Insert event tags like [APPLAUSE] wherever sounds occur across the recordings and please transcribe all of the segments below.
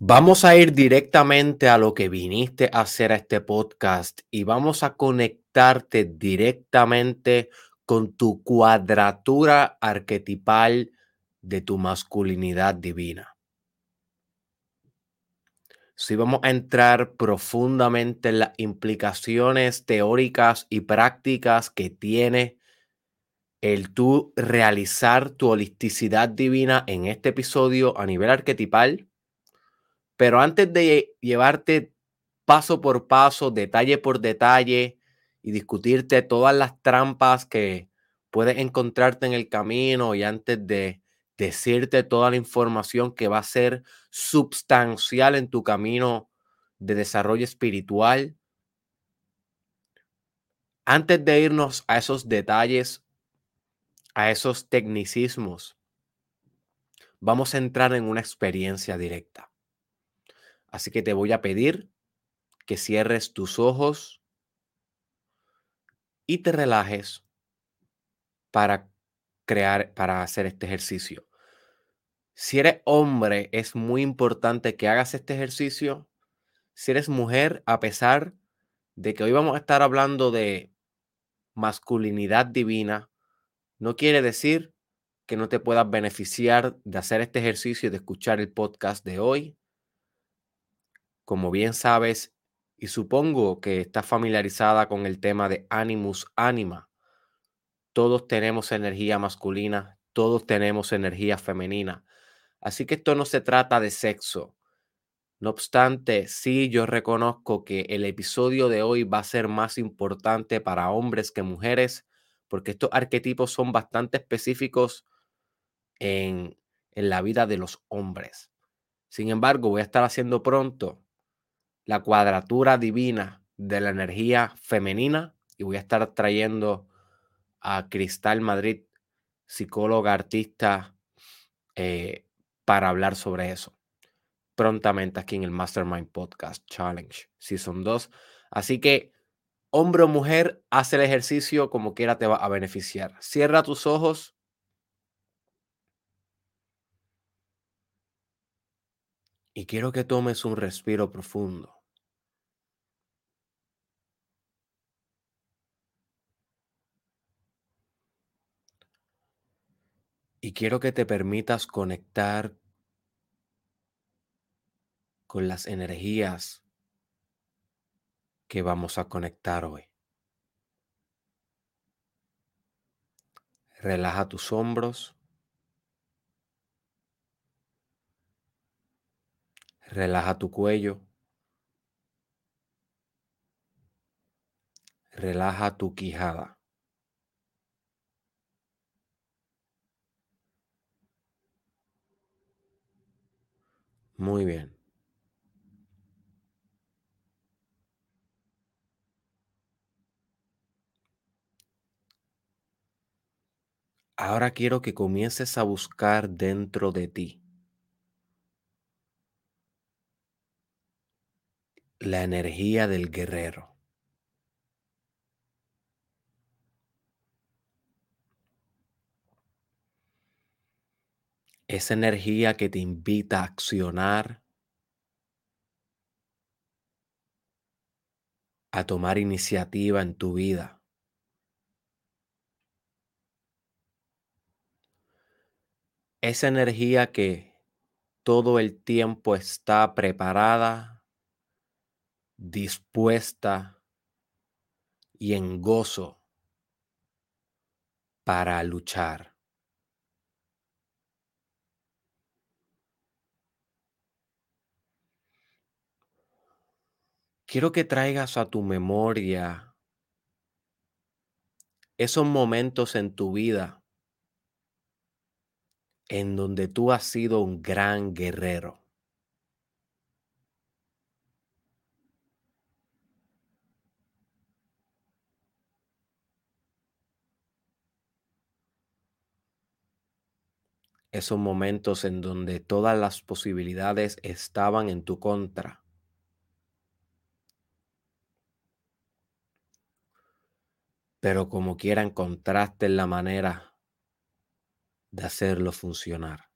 Vamos a ir directamente a lo que viniste a hacer a este podcast y vamos a conectarte directamente con tu cuadratura arquetipal de tu masculinidad divina. Si vamos a entrar profundamente en las implicaciones teóricas y prácticas que tiene el tú realizar tu holisticidad divina en este episodio a nivel arquetipal pero antes de llevarte paso por paso, detalle por detalle y discutirte todas las trampas que puedes encontrarte en el camino y antes de decirte toda la información que va a ser substancial en tu camino de desarrollo espiritual, antes de irnos a esos detalles, a esos tecnicismos, vamos a entrar en una experiencia directa. Así que te voy a pedir que cierres tus ojos y te relajes para crear, para hacer este ejercicio. Si eres hombre, es muy importante que hagas este ejercicio. Si eres mujer, a pesar de que hoy vamos a estar hablando de masculinidad divina, no quiere decir que no te puedas beneficiar de hacer este ejercicio y de escuchar el podcast de hoy como bien sabes, y supongo que estás familiarizada con el tema de animus anima, todos tenemos energía masculina, todos tenemos energía femenina. Así que esto no se trata de sexo. No obstante, sí yo reconozco que el episodio de hoy va a ser más importante para hombres que mujeres, porque estos arquetipos son bastante específicos en, en la vida de los hombres. Sin embargo, voy a estar haciendo pronto la cuadratura divina de la energía femenina y voy a estar trayendo a Cristal Madrid, psicóloga, artista, eh, para hablar sobre eso prontamente aquí en el Mastermind Podcast Challenge Season 2. Así que, hombre o mujer, haz el ejercicio como quiera te va a beneficiar. Cierra tus ojos. Y quiero que tomes un respiro profundo. Y quiero que te permitas conectar con las energías que vamos a conectar hoy. Relaja tus hombros. Relaja tu cuello. Relaja tu quijada. Muy bien. Ahora quiero que comiences a buscar dentro de ti la energía del guerrero. Esa energía que te invita a accionar, a tomar iniciativa en tu vida. Esa energía que todo el tiempo está preparada, dispuesta y en gozo para luchar. Quiero que traigas a tu memoria esos momentos en tu vida en donde tú has sido un gran guerrero. Esos momentos en donde todas las posibilidades estaban en tu contra. pero como quiera encontraste la manera de hacerlo funcionar.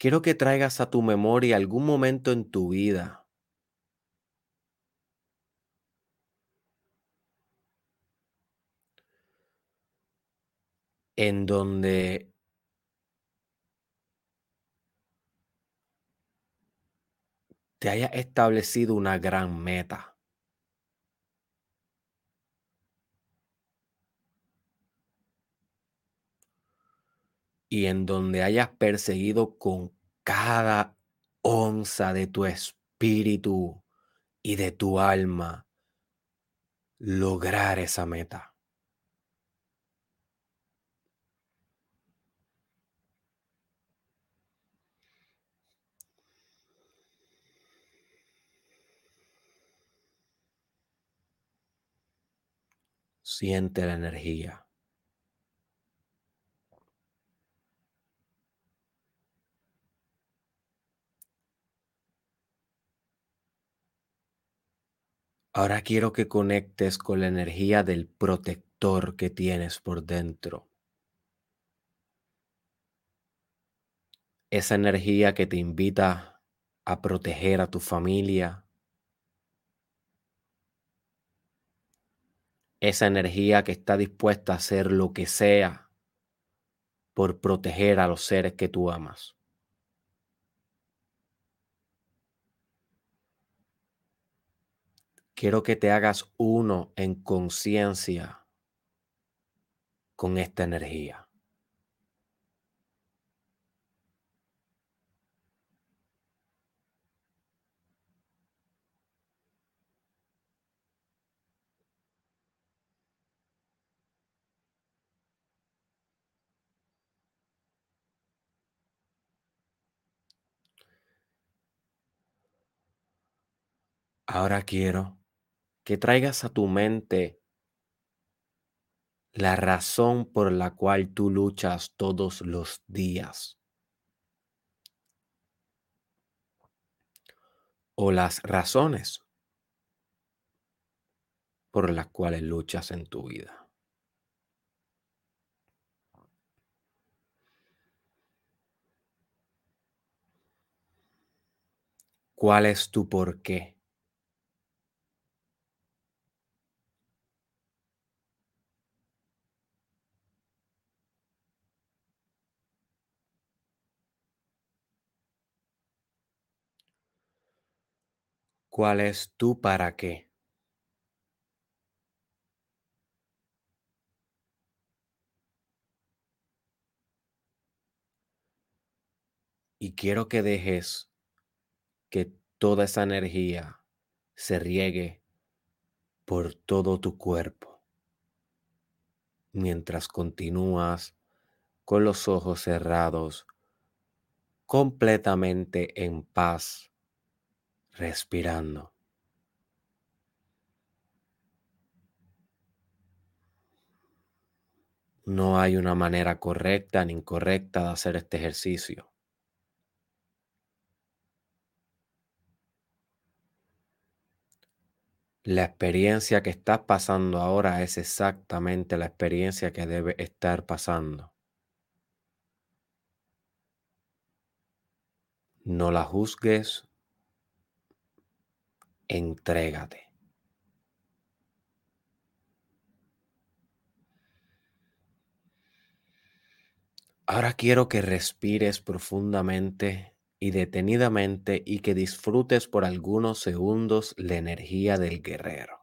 Quiero que traigas a tu memoria algún momento en tu vida en donde te hayas establecido una gran meta. Y en donde hayas perseguido con cada onza de tu espíritu y de tu alma lograr esa meta. Siente la energía. Ahora quiero que conectes con la energía del protector que tienes por dentro. Esa energía que te invita a proteger a tu familia, esa energía que está dispuesta a hacer lo que sea por proteger a los seres que tú amas. Quiero que te hagas uno en conciencia con esta energía. Ahora quiero que traigas a tu mente la razón por la cual tú luchas todos los días. O las razones por las cuales luchas en tu vida. ¿Cuál es tu por qué? ¿Cuál es tu para qué? Y quiero que dejes que toda esa energía se riegue por todo tu cuerpo mientras continúas con los ojos cerrados, completamente en paz respirando. No hay una manera correcta ni incorrecta de hacer este ejercicio. La experiencia que estás pasando ahora es exactamente la experiencia que debe estar pasando. No la juzgues, entrégate. Ahora quiero que respires profundamente y detenidamente y que disfrutes por algunos segundos la energía del guerrero.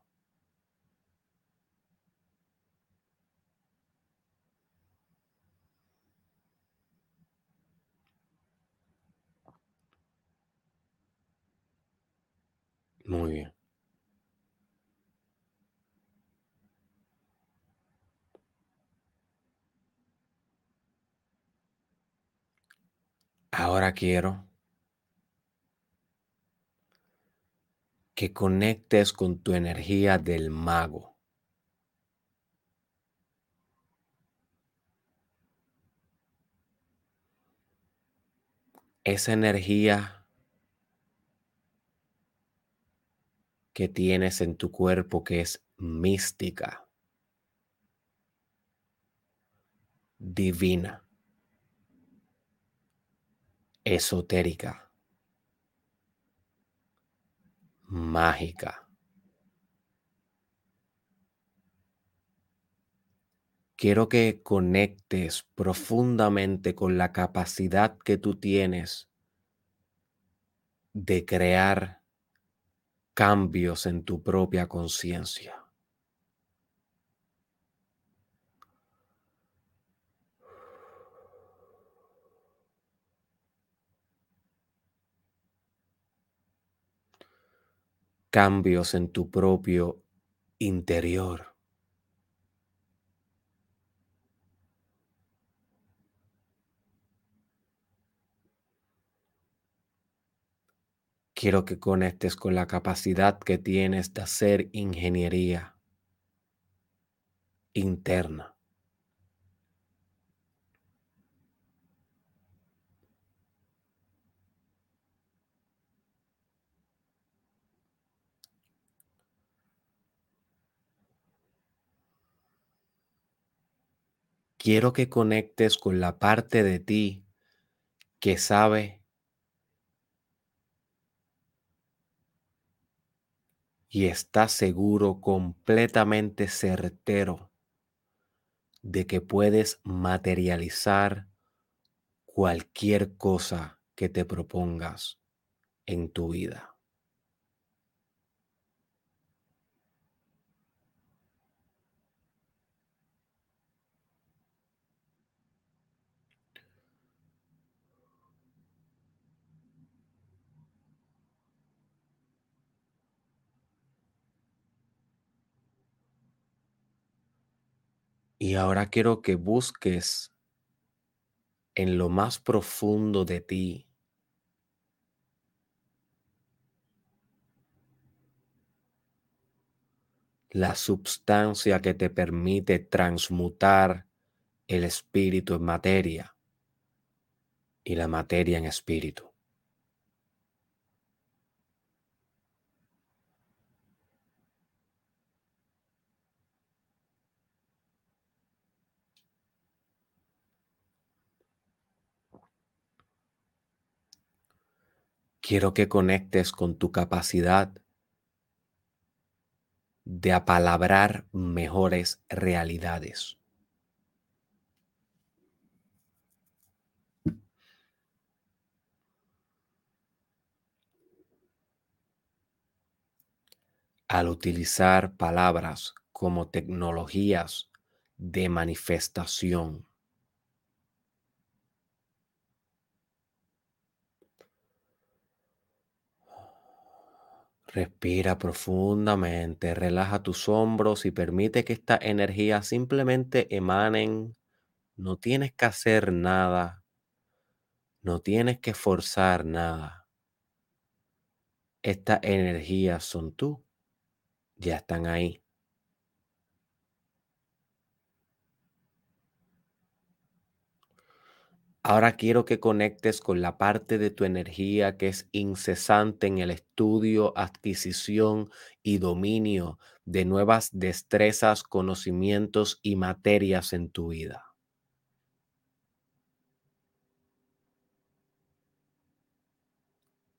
Muy bien. Ahora quiero que conectes con tu energía del mago. Esa energía que tienes en tu cuerpo que es mística, divina. esotérica, mágica. Quiero que conectes profundamente con la capacidad que tú tienes de crear cambios en tu propia conciencia. Cambios en tu propio interior. Quiero que conectes con la capacidad que tienes de hacer ingeniería interna. Quiero que conectes con la parte de ti que sabe y está seguro, completamente certero de que puedes materializar cualquier cosa que te propongas en tu vida. Y ahora quiero que busques en lo más profundo de ti la substancia que te permite transmutar el espíritu en materia y la materia en espíritu. Quiero que conectes con tu capacidad de apalabrar mejores realidades. Al utilizar palabras como tecnologías de manifestación. Respira profundamente, relaja tus hombros y permite que esta energía simplemente emanen. No tienes que hacer nada, no tienes que forzar nada. Estas energías son tú, ya están ahí. Ahora quiero que conectes con la parte de tu energía que es incesante en el estudio, adquisición y dominio de nuevas destrezas, conocimientos y materias en tu vida.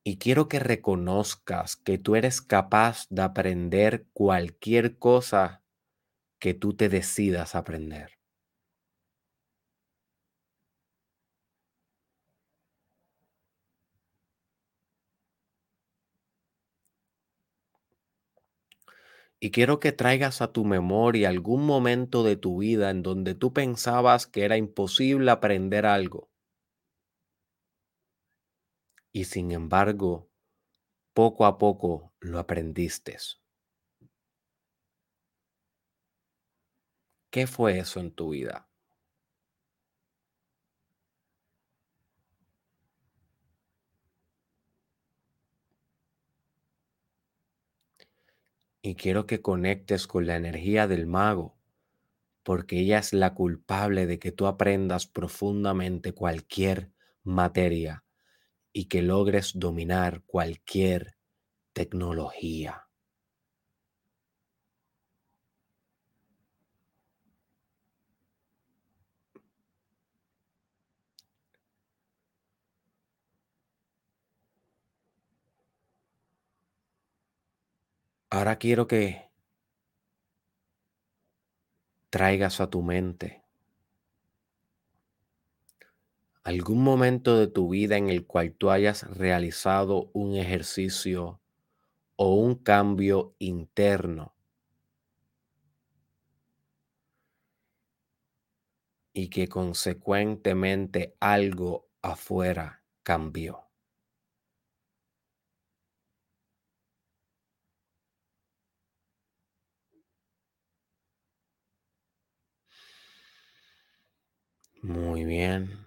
Y quiero que reconozcas que tú eres capaz de aprender cualquier cosa que tú te decidas aprender. Y quiero que traigas a tu memoria algún momento de tu vida en donde tú pensabas que era imposible aprender algo. Y sin embargo, poco a poco lo aprendiste. ¿Qué fue eso en tu vida? Y quiero que conectes con la energía del mago, porque ella es la culpable de que tú aprendas profundamente cualquier materia y que logres dominar cualquier tecnología. Ahora quiero que traigas a tu mente algún momento de tu vida en el cual tú hayas realizado un ejercicio o un cambio interno y que consecuentemente algo afuera cambió. Muy bien.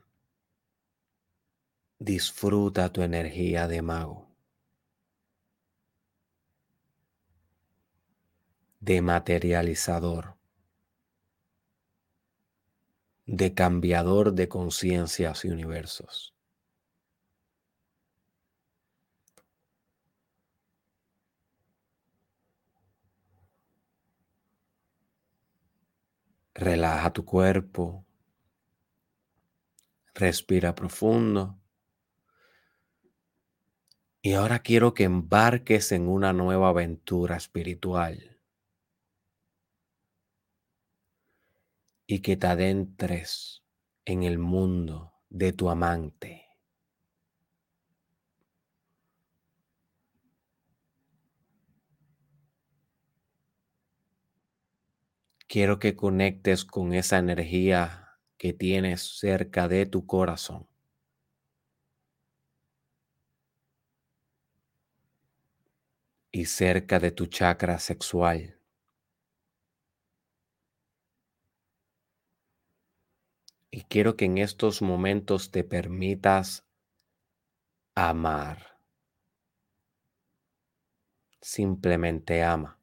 Disfruta tu energía de mago. De materializador. De cambiador de conciencias y universos. Relaja tu cuerpo. Respira profundo. Y ahora quiero que embarques en una nueva aventura espiritual. Y que te adentres en el mundo de tu amante. Quiero que conectes con esa energía que tienes cerca de tu corazón. Y cerca de tu chakra sexual. Y quiero que en estos momentos te permitas amar. Simplemente ama.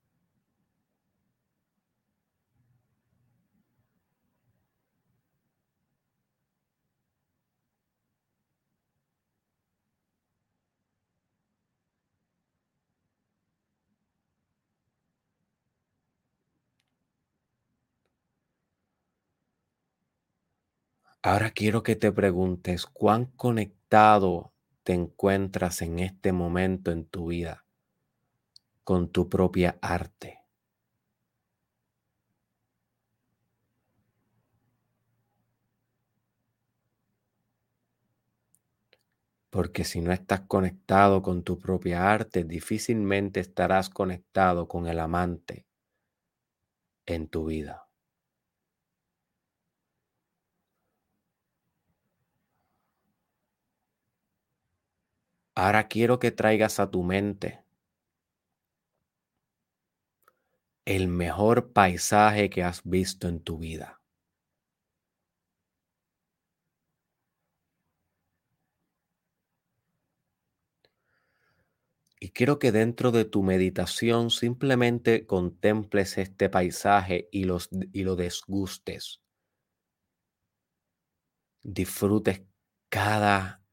Ahora quiero que te preguntes cuán conectado te encuentras en este momento en tu vida con tu propia arte. Porque si no estás conectado con tu propia arte, difícilmente estarás conectado con el amante en tu vida. Ahora quiero que traigas a tu mente el mejor paisaje que has visto en tu vida. Y quiero que dentro de tu meditación simplemente contemples este paisaje y, los, y lo desgustes. Disfrutes cada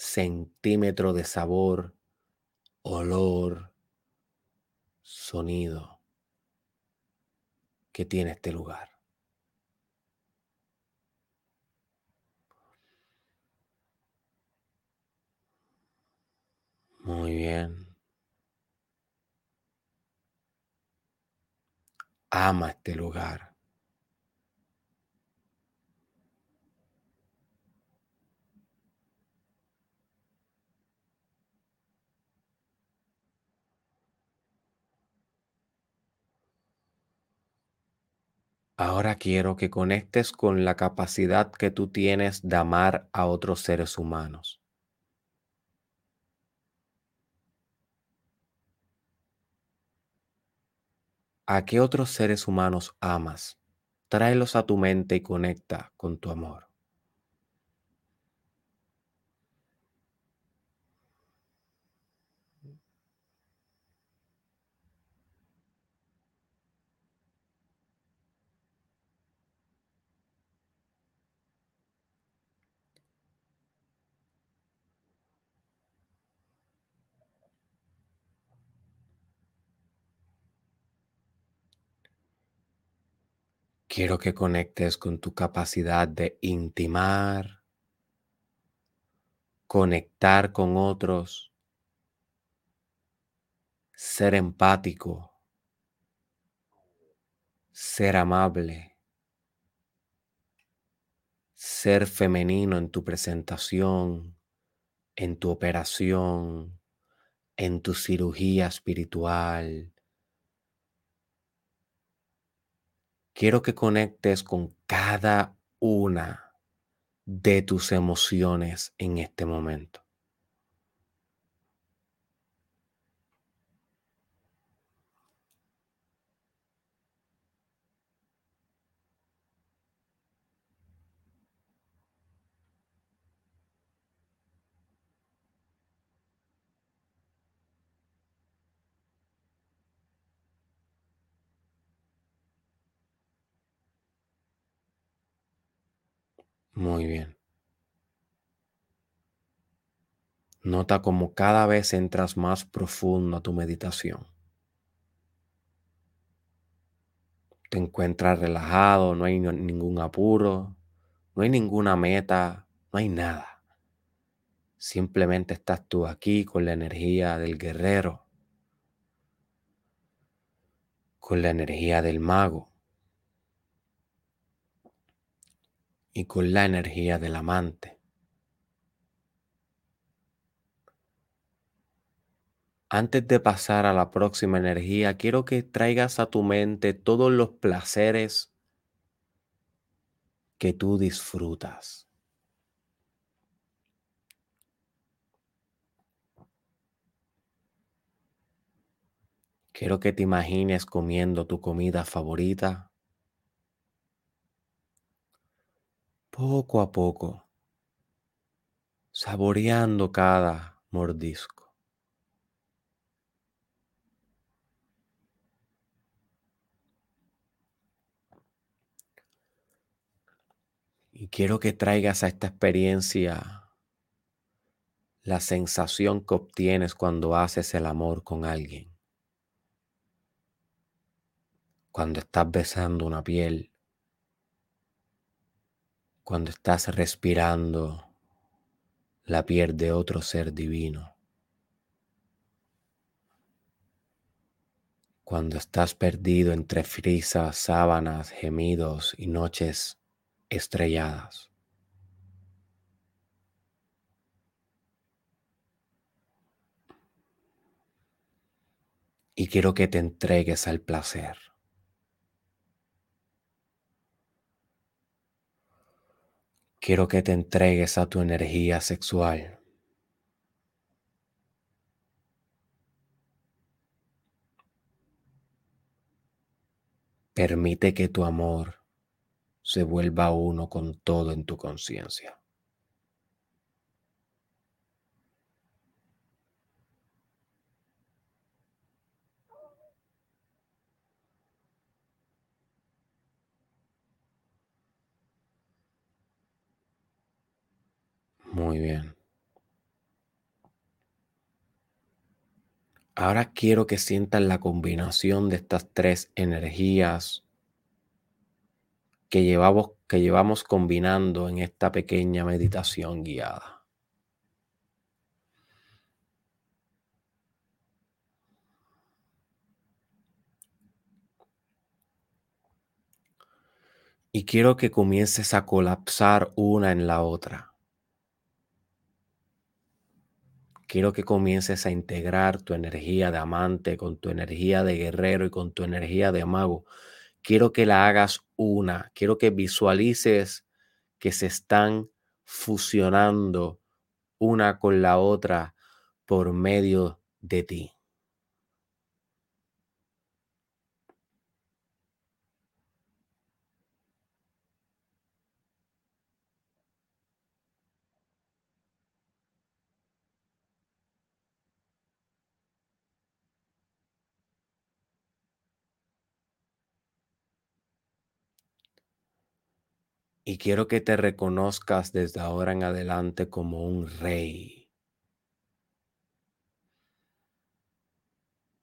centímetro de sabor, olor, sonido que tiene este lugar. Muy bien. Ama este lugar. Ahora quiero que conectes con la capacidad que tú tienes de amar a otros seres humanos. ¿A qué otros seres humanos amas? Tráelos a tu mente y conecta con tu amor. Quiero que conectes con tu capacidad de intimar, conectar con otros, ser empático, ser amable, ser femenino en tu presentación, en tu operación, en tu cirugía espiritual. Quiero que conectes con cada una de tus emociones en este momento. Muy bien. Nota como cada vez entras más profundo a tu meditación. Te encuentras relajado, no hay ningún apuro, no hay ninguna meta, no hay nada. Simplemente estás tú aquí con la energía del guerrero, con la energía del mago. y con la energía del amante. Antes de pasar a la próxima energía, quiero que traigas a tu mente todos los placeres que tú disfrutas. Quiero que te imagines comiendo tu comida favorita poco a poco, saboreando cada mordisco. Y quiero que traigas a esta experiencia la sensación que obtienes cuando haces el amor con alguien. Cuando estás besando una piel cuando estás respirando la piel de otro ser divino. Cuando estás perdido entre frisas, sábanas, gemidos y noches estrelladas. Y quiero que te entregues al placer. Quiero que te entregues a tu energía sexual. Permite que tu amor se vuelva uno con todo en tu conciencia. Muy bien. Ahora quiero que sientas la combinación de estas tres energías que llevamos, que llevamos combinando en esta pequeña meditación guiada. Y quiero que comiences a colapsar una en la otra. quiero que comiences a integrar tu energía de amante con tu energía de guerrero y con tu energía de mago. Quiero que la hagas una. Quiero que visualices que se están fusionando una con la otra por medio de ti. Y quiero que te reconozcas desde ahora en adelante como un rey.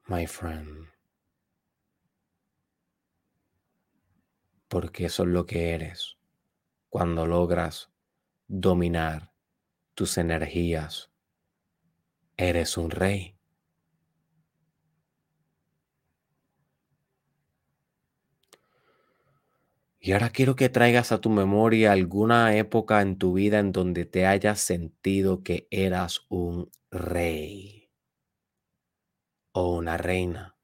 My friend. Porque eso es lo que eres cuando logras dominar tus energías. Eres un rey. Y ahora quiero que traigas a tu memoria alguna época en tu vida en donde te hayas sentido que eras un rey o una reina.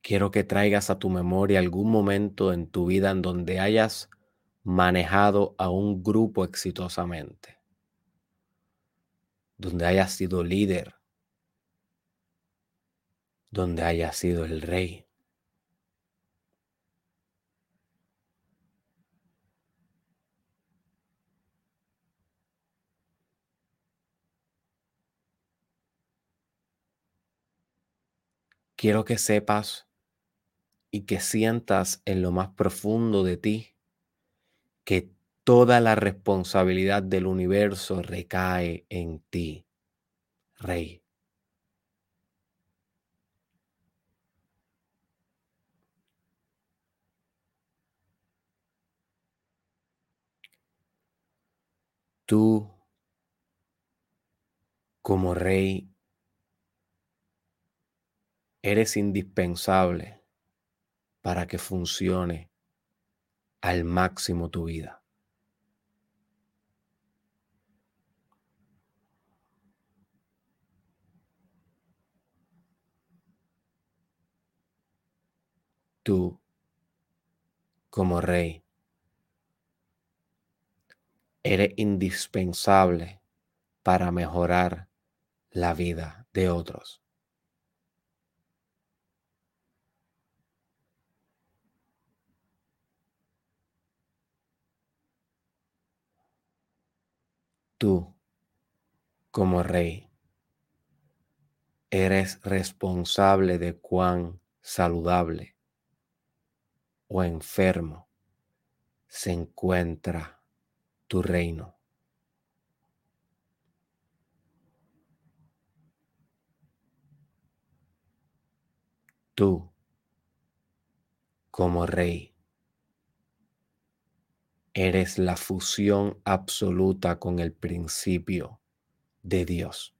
Quiero que traigas a tu memoria algún momento en tu vida en donde hayas manejado a un grupo exitosamente, donde hayas sido líder, donde hayas sido el rey. Quiero que sepas y que sientas en lo más profundo de ti que toda la responsabilidad del universo recae en ti, Rey. Tú, como rey, eres indispensable para que funcione al máximo tu vida. Tú, como rey, eres indispensable para mejorar la vida de otros. Tú, como rey, eres responsable de cuán saludable o enfermo se encuentra tu reino. Tú, como rey, Eres la fusión absoluta con el principio de Dios.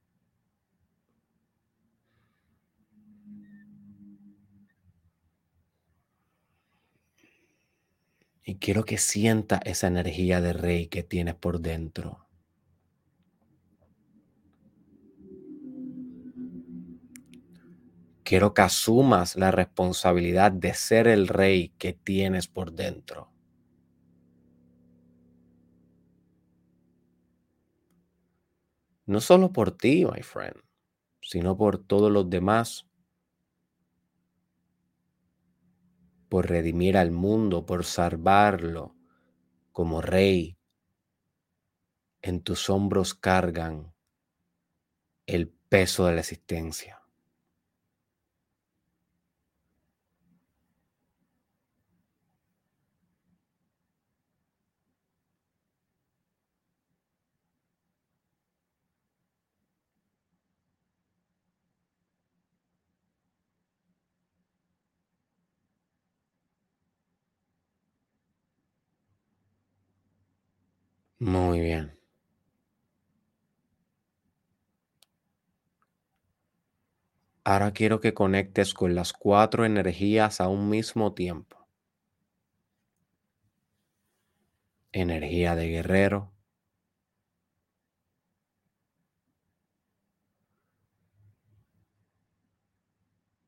Y quiero que sienta esa energía de rey que tienes por dentro. Quiero que asumas la responsabilidad de ser el rey que tienes por dentro. No solo por ti, my friend, sino por todos los demás. Por redimir al mundo, por salvarlo como rey. En tus hombros cargan el peso de la existencia. Muy bien. Ahora quiero que conectes con las cuatro energías a un mismo tiempo. Energía de guerrero.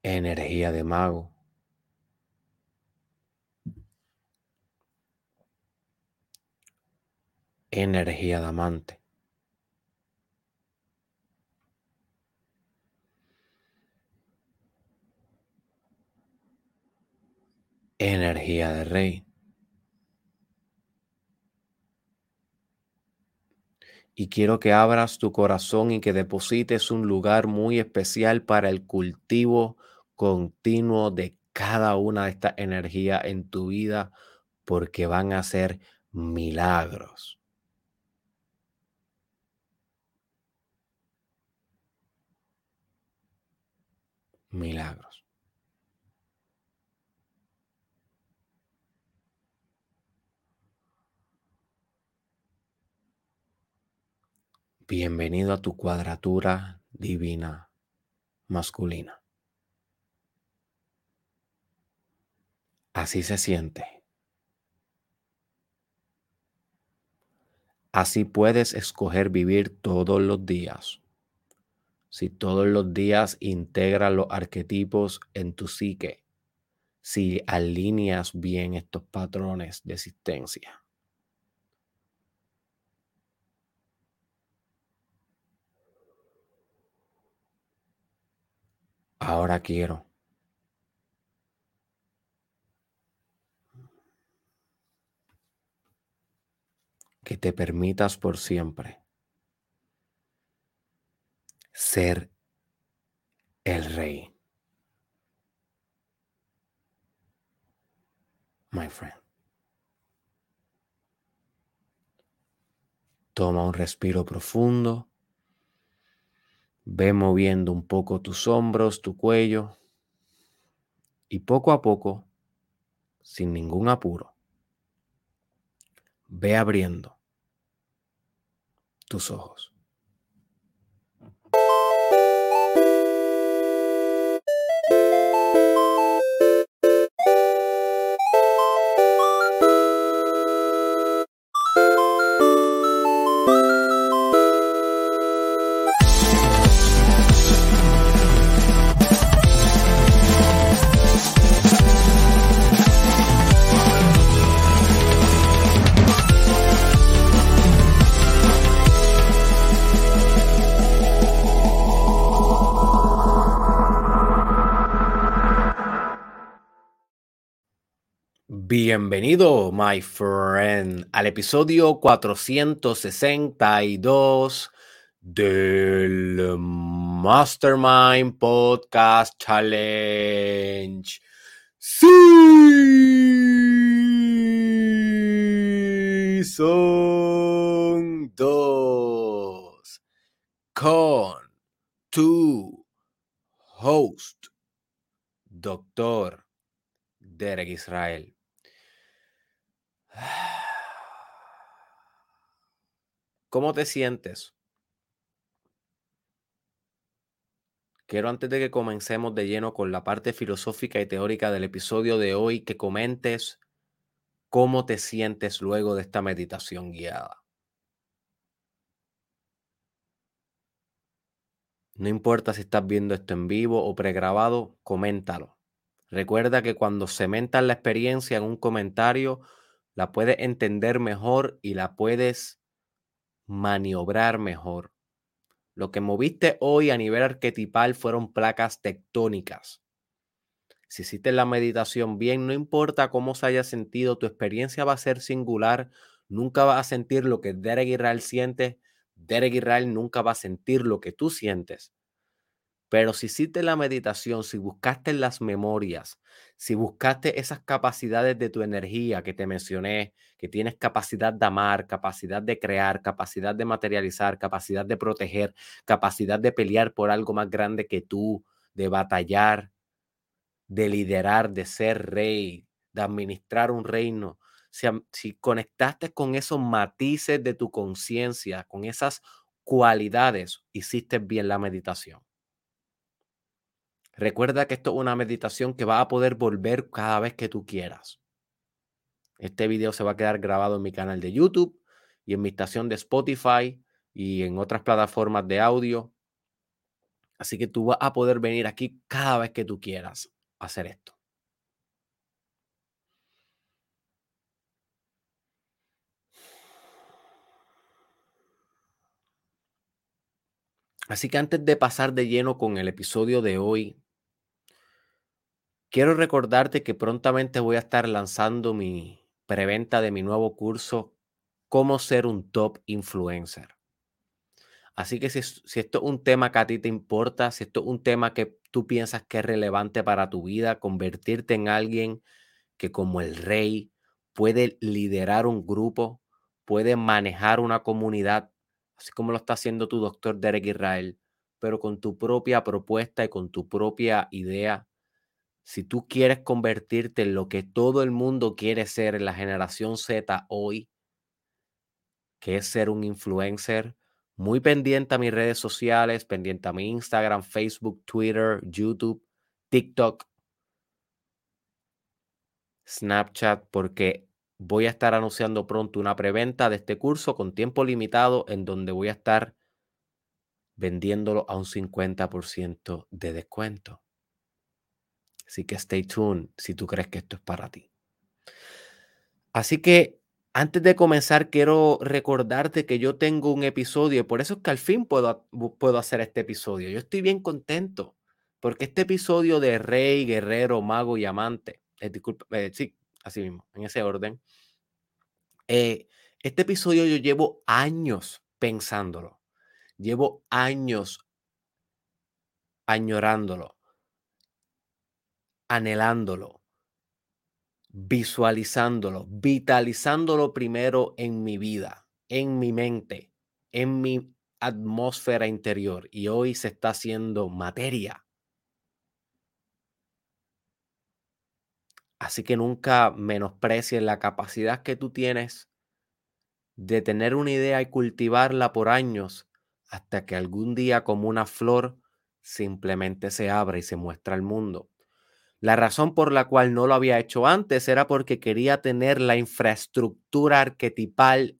Energía de mago. Energía de amante. Energía de rey. Y quiero que abras tu corazón y que deposites un lugar muy especial para el cultivo continuo de cada una de estas energías en tu vida, porque van a ser milagros. Milagros. Bienvenido a tu cuadratura divina masculina. Así se siente. Así puedes escoger vivir todos los días. Si todos los días integras los arquetipos en tu psique, si alineas bien estos patrones de existencia. Ahora quiero que te permitas por siempre ser el rey. My friend. Toma un respiro profundo. Ve moviendo un poco tus hombros, tu cuello. Y poco a poco, sin ningún apuro, ve abriendo tus ojos. Bienvenido, my friend, al episodio 462 del Mastermind Podcast Challenge. Sí, son dos con tu host, doctor Derek Israel. ¿Cómo te sientes? Quiero antes de que comencemos de lleno con la parte filosófica y teórica del episodio de hoy, que comentes cómo te sientes luego de esta meditación guiada. No importa si estás viendo esto en vivo o pregrabado, coméntalo. Recuerda que cuando cementas la experiencia en un comentario, la puedes entender mejor y la puedes maniobrar mejor. Lo que moviste hoy a nivel arquetipal fueron placas tectónicas. Si hiciste la meditación bien, no importa cómo se haya sentido, tu experiencia va a ser singular. Nunca vas a sentir lo que Derek Israel siente. Derek Israel nunca va a sentir lo que tú sientes. Pero si hiciste la meditación, si buscaste las memorias, si buscaste esas capacidades de tu energía que te mencioné, que tienes capacidad de amar, capacidad de crear, capacidad de materializar, capacidad de proteger, capacidad de pelear por algo más grande que tú, de batallar, de liderar, de ser rey, de administrar un reino, si, si conectaste con esos matices de tu conciencia, con esas cualidades, hiciste bien la meditación. Recuerda que esto es una meditación que va a poder volver cada vez que tú quieras. Este video se va a quedar grabado en mi canal de YouTube y en mi estación de Spotify y en otras plataformas de audio. Así que tú vas a poder venir aquí cada vez que tú quieras hacer esto. Así que antes de pasar de lleno con el episodio de hoy, quiero recordarte que prontamente voy a estar lanzando mi preventa de mi nuevo curso, Cómo ser un top influencer. Así que si, si, esto es un tema que a ti te importa, si esto es un tema que tú piensas que es relevante para tu vida, convertirte en alguien que como el rey puede liderar un grupo, puede manejar una comunidad, así como lo está haciendo tu doctor Derek Israel, pero con tu propia propuesta y con tu propia idea. Si tú quieres convertirte en lo que todo el mundo quiere ser en la generación Z hoy, que es ser un influencer, muy pendiente a mis redes sociales, pendiente a mi Instagram, Facebook, Twitter, YouTube, TikTok, Snapchat, porque voy a estar anunciando pronto una preventa de este curso con tiempo limitado en donde voy a estar vendiéndolo a un 50% de descuento. Así que stay tuned si tú crees que esto es para ti. Así que antes de comenzar, quiero recordarte que yo tengo un episodio por eso es que al fin puedo, puedo hacer este episodio. Yo estoy bien contento porque este episodio de Rey, Guerrero, Mago y Amante, eh, disculpa, eh, sí, así mismo, en ese orden. Eh, este episodio yo llevo años pensándolo. Llevo años añorándolo, anhelándolo, visualizándolo, vitalizándolo primero en mi vida, en mi mente, en mi atmósfera interior. Y hoy se está haciendo materia. Así que nunca menosprecies la capacidad que tú tienes de tener una idea y cultivarla por años hasta que algún día como una flor simplemente se abre y se muestra al mundo. La razón por la cual no lo había hecho antes era porque quería tener la infraestructura arquetipal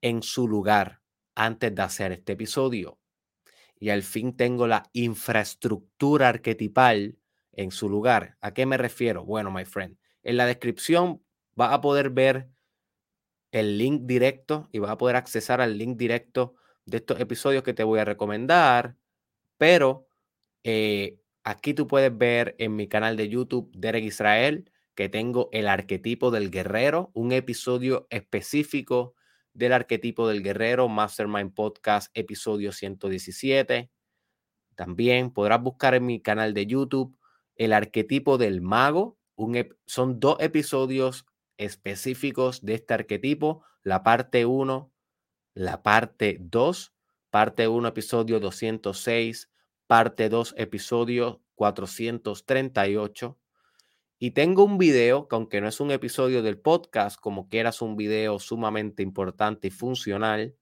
en su lugar antes de hacer este episodio. Y al fin tengo la infraestructura arquetipal en su lugar. ¿A qué me refiero? Bueno, my friend, en la descripción va a poder ver el link directo y va a poder accesar al link directo de estos episodios que te voy a recomendar, pero eh, aquí tú puedes ver en mi canal de YouTube, Derek Israel, que tengo el arquetipo del guerrero, un episodio específico del arquetipo del guerrero, Mastermind Podcast, episodio 117. También podrás buscar en mi canal de YouTube el arquetipo del mago. son dos episodios específicos de este arquetipo, la parte 1, la parte 2, parte 1, episodio 206, parte 2, episodio 438. Y tengo un video que aunque no es un episodio del podcast, como quieras un video sumamente importante y funcional.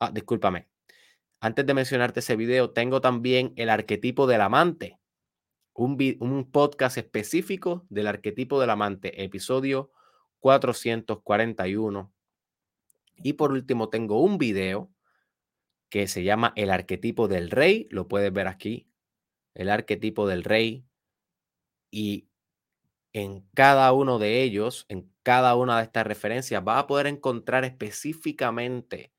Ah, discúlpame. Antes de mencionarte ese video, tengo también el arquetipo del amante un, podcast específico del arquetipo del amante, episodio 441. Y por último, tengo un video que se llama El arquetipo del rey. Lo puedes ver aquí. El arquetipo del rey. Y en cada uno de ellos, en cada una de estas referencias, vas a poder encontrar específicamente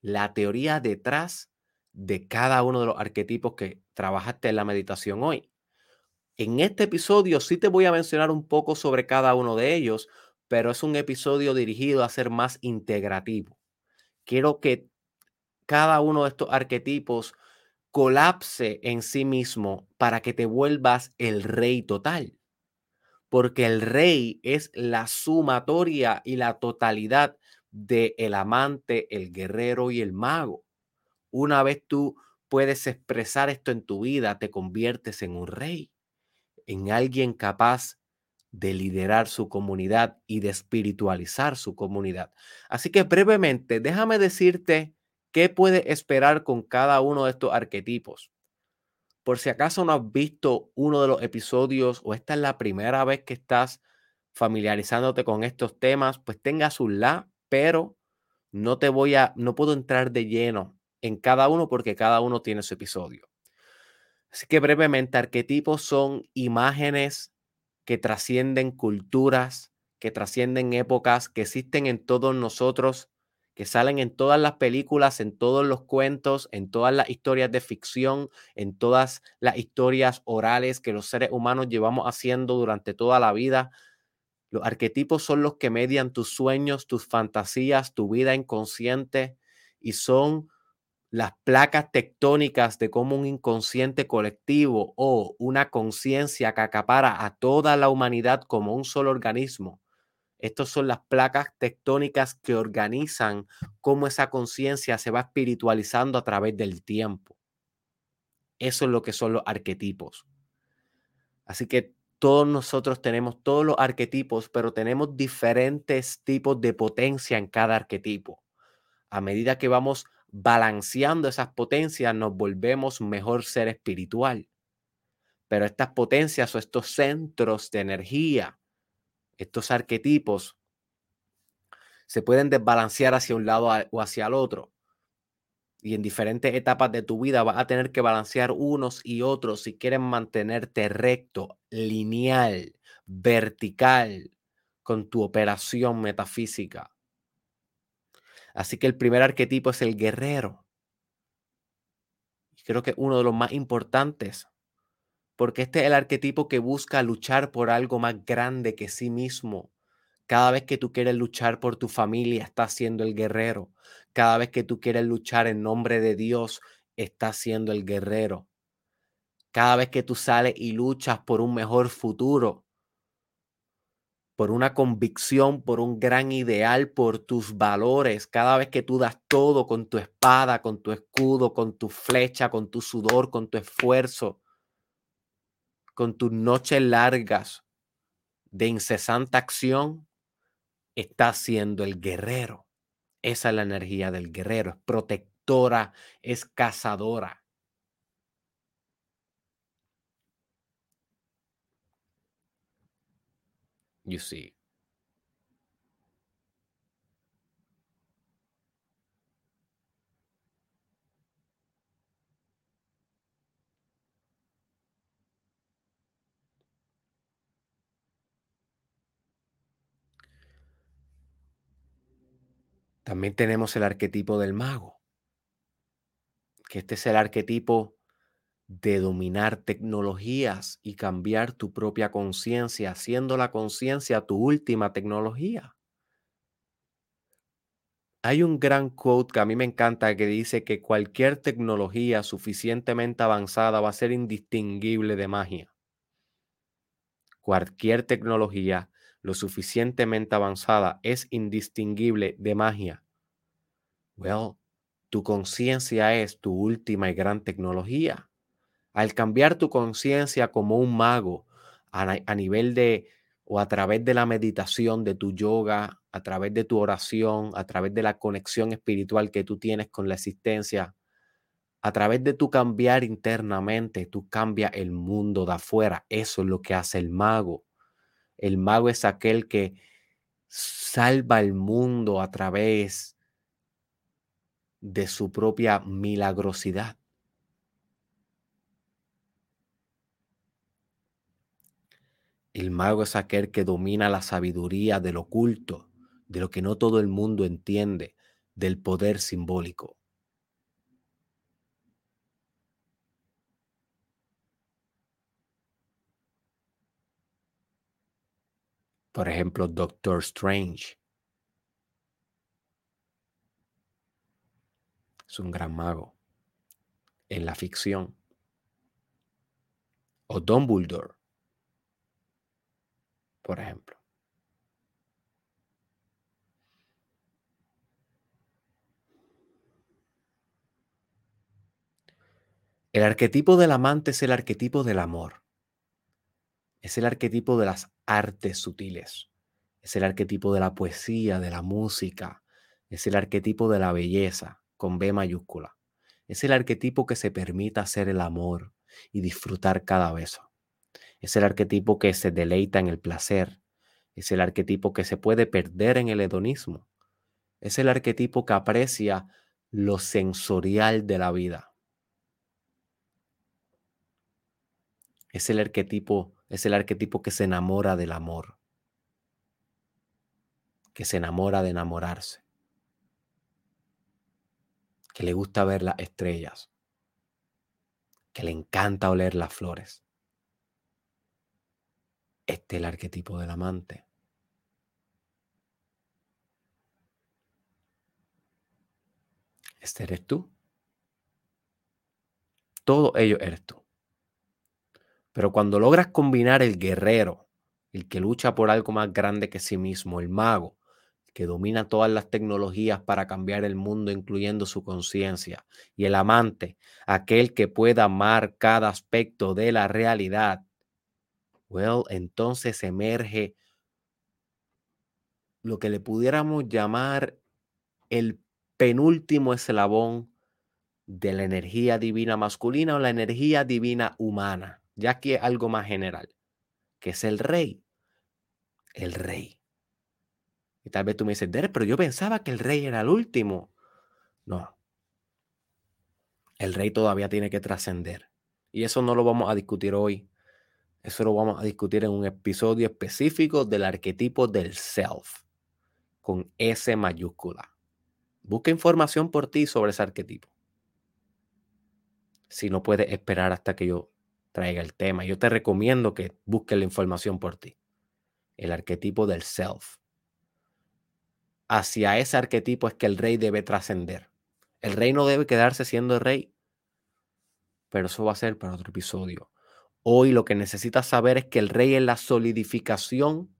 la teoría detrás de cada uno de los arquetipos que trabajaste en la meditación hoy. En este episodio sí te voy a mencionar un poco sobre cada uno de ellos, pero es un episodio dirigido a ser más integrativo. Quiero que cada uno de estos arquetipos colapse en sí mismo para que te vuelvas el rey total. Porque el rey es la sumatoria y la totalidad de el amante, el guerrero y el mago. Una vez tú puedes expresar esto en tu vida, te conviertes en un rey en alguien capaz de liderar su comunidad y de espiritualizar su comunidad. Así que brevemente, déjame decirte qué puedes esperar con cada uno de estos arquetipos. Por si acaso no has visto uno de los episodios o esta es la primera vez que estás familiarizándote con estos temas, pues tengas un la, pero no te voy a, no puedo entrar de lleno en cada uno porque cada uno tiene su episodio. Así que brevemente, arquetipos son imágenes que trascienden culturas, que trascienden épocas, que existen en todos nosotros, que salen en todas las películas, en todos los cuentos, en todas las historias de ficción, en todas las historias orales que los seres humanos llevamos haciendo durante toda la vida. Los arquetipos son los que median tus sueños, tus fantasías, tu vida inconsciente y son las placas tectónicas de cómo un inconsciente colectivo o una conciencia que acapara a toda la humanidad como un solo organismo. Estas son las placas tectónicas que organizan cómo esa conciencia se va espiritualizando a través del tiempo. Eso es lo que son los arquetipos. Así que todos nosotros tenemos todos los arquetipos, pero tenemos diferentes tipos de potencia en cada arquetipo. A medida que vamos balanceando esas potencias, nos volvemos mejor ser espiritual. Pero estas potencias o estos centros de energía, estos arquetipos, se pueden desbalancear hacia un lado o hacia el otro. Y en diferentes etapas de tu vida vas a tener que balancear unos y otros si quieres mantenerte recto, lineal, vertical con tu operación metafísica. Así que el primer arquetipo es el guerrero. Creo que uno de los más importantes, porque este es el arquetipo que busca luchar por algo más grande que sí mismo. Cada vez que tú quieres luchar por tu familia, estás siendo el guerrero. Cada vez que tú quieres luchar en nombre de Dios, estás siendo el guerrero. Cada vez que tú sales y luchas por un mejor futuro, por una convicción, por un gran ideal, por tus valores. Cada vez que tú das todo con tu espada, con tu escudo, con tu flecha, con tu sudor, con tu esfuerzo, con tus noches largas de incesante acción, estás siendo el guerrero. Esa es la energía del guerrero. Es protectora, es cazadora. You see. También tenemos el arquetipo del mago, que este es el arquetipo de dominar tecnologías y cambiar tu propia conciencia, haciendo la conciencia tu última tecnología. Hay un gran quote que a mí me encanta que dice que cualquier tecnología suficientemente avanzada va a ser indistinguible de magia. Cualquier tecnología lo suficientemente avanzada es indistinguible de magia. Well, tu conciencia es tu última y gran tecnología. Al cambiar tu conciencia como un mago a, nivel de o a través de la meditación, de tu yoga, a través de tu oración, a través de la conexión espiritual que tú tienes con la existencia, a través de tu cambiar internamente, tú cambias el mundo de afuera. Eso es lo que hace el mago. El mago es aquel que salva el mundo a través de su propia milagrosidad. El mago es aquel que domina la sabiduría del oculto, de lo que no todo el mundo entiende, del poder simbólico. Por ejemplo, Doctor Strange. Es un gran mago en la ficción. O Dumbledore por ejemplo. El arquetipo del amante es el arquetipo del amor. Es el arquetipo de las artes sutiles. Es el arquetipo de la poesía, de la música. Es el arquetipo de la belleza, con B mayúscula. Es el arquetipo que se permita hacer el amor y disfrutar cada beso. Es el arquetipo que se deleita en el placer. Es el arquetipo que se puede perder en el hedonismo. Es el arquetipo que aprecia lo sensorial de la vida. Es el arquetipo, es el arquetipo que se enamora del amor. Que se enamora de enamorarse. Que le gusta ver las estrellas. Que le encanta oler las flores este es el arquetipo del amante. Este eres tú. Todo ello eres tú. Pero cuando logras combinar el guerrero, el que lucha por algo más grande que sí mismo, el mago, que domina todas las tecnologías para cambiar el mundo, incluyendo su conciencia, y el amante, aquel que pueda amar cada aspecto de la realidad, Well, entonces emerge lo que le pudiéramos llamar el penúltimo eslabón de la energía divina masculina o la energía divina humana, ya que es algo más general, que es el rey. El rey. Y tal vez tú me dices, Derek, pero yo pensaba que el rey era el último. No. El rey todavía tiene que trascender. Y eso no lo vamos a discutir hoy. Eso lo vamos a discutir en un episodio específico del arquetipo del self, con S mayúscula. Busca información por ti sobre ese arquetipo si no puedes esperar hasta que yo traiga el tema. Yo te recomiendo que busques la información por ti. El arquetipo del self. Hacia ese arquetipo es que el rey debe trascender. El rey no debe quedarse siendo rey. Pero eso va a ser para otro episodio. Hoy lo que necesitas saber es que el rey es la solidificación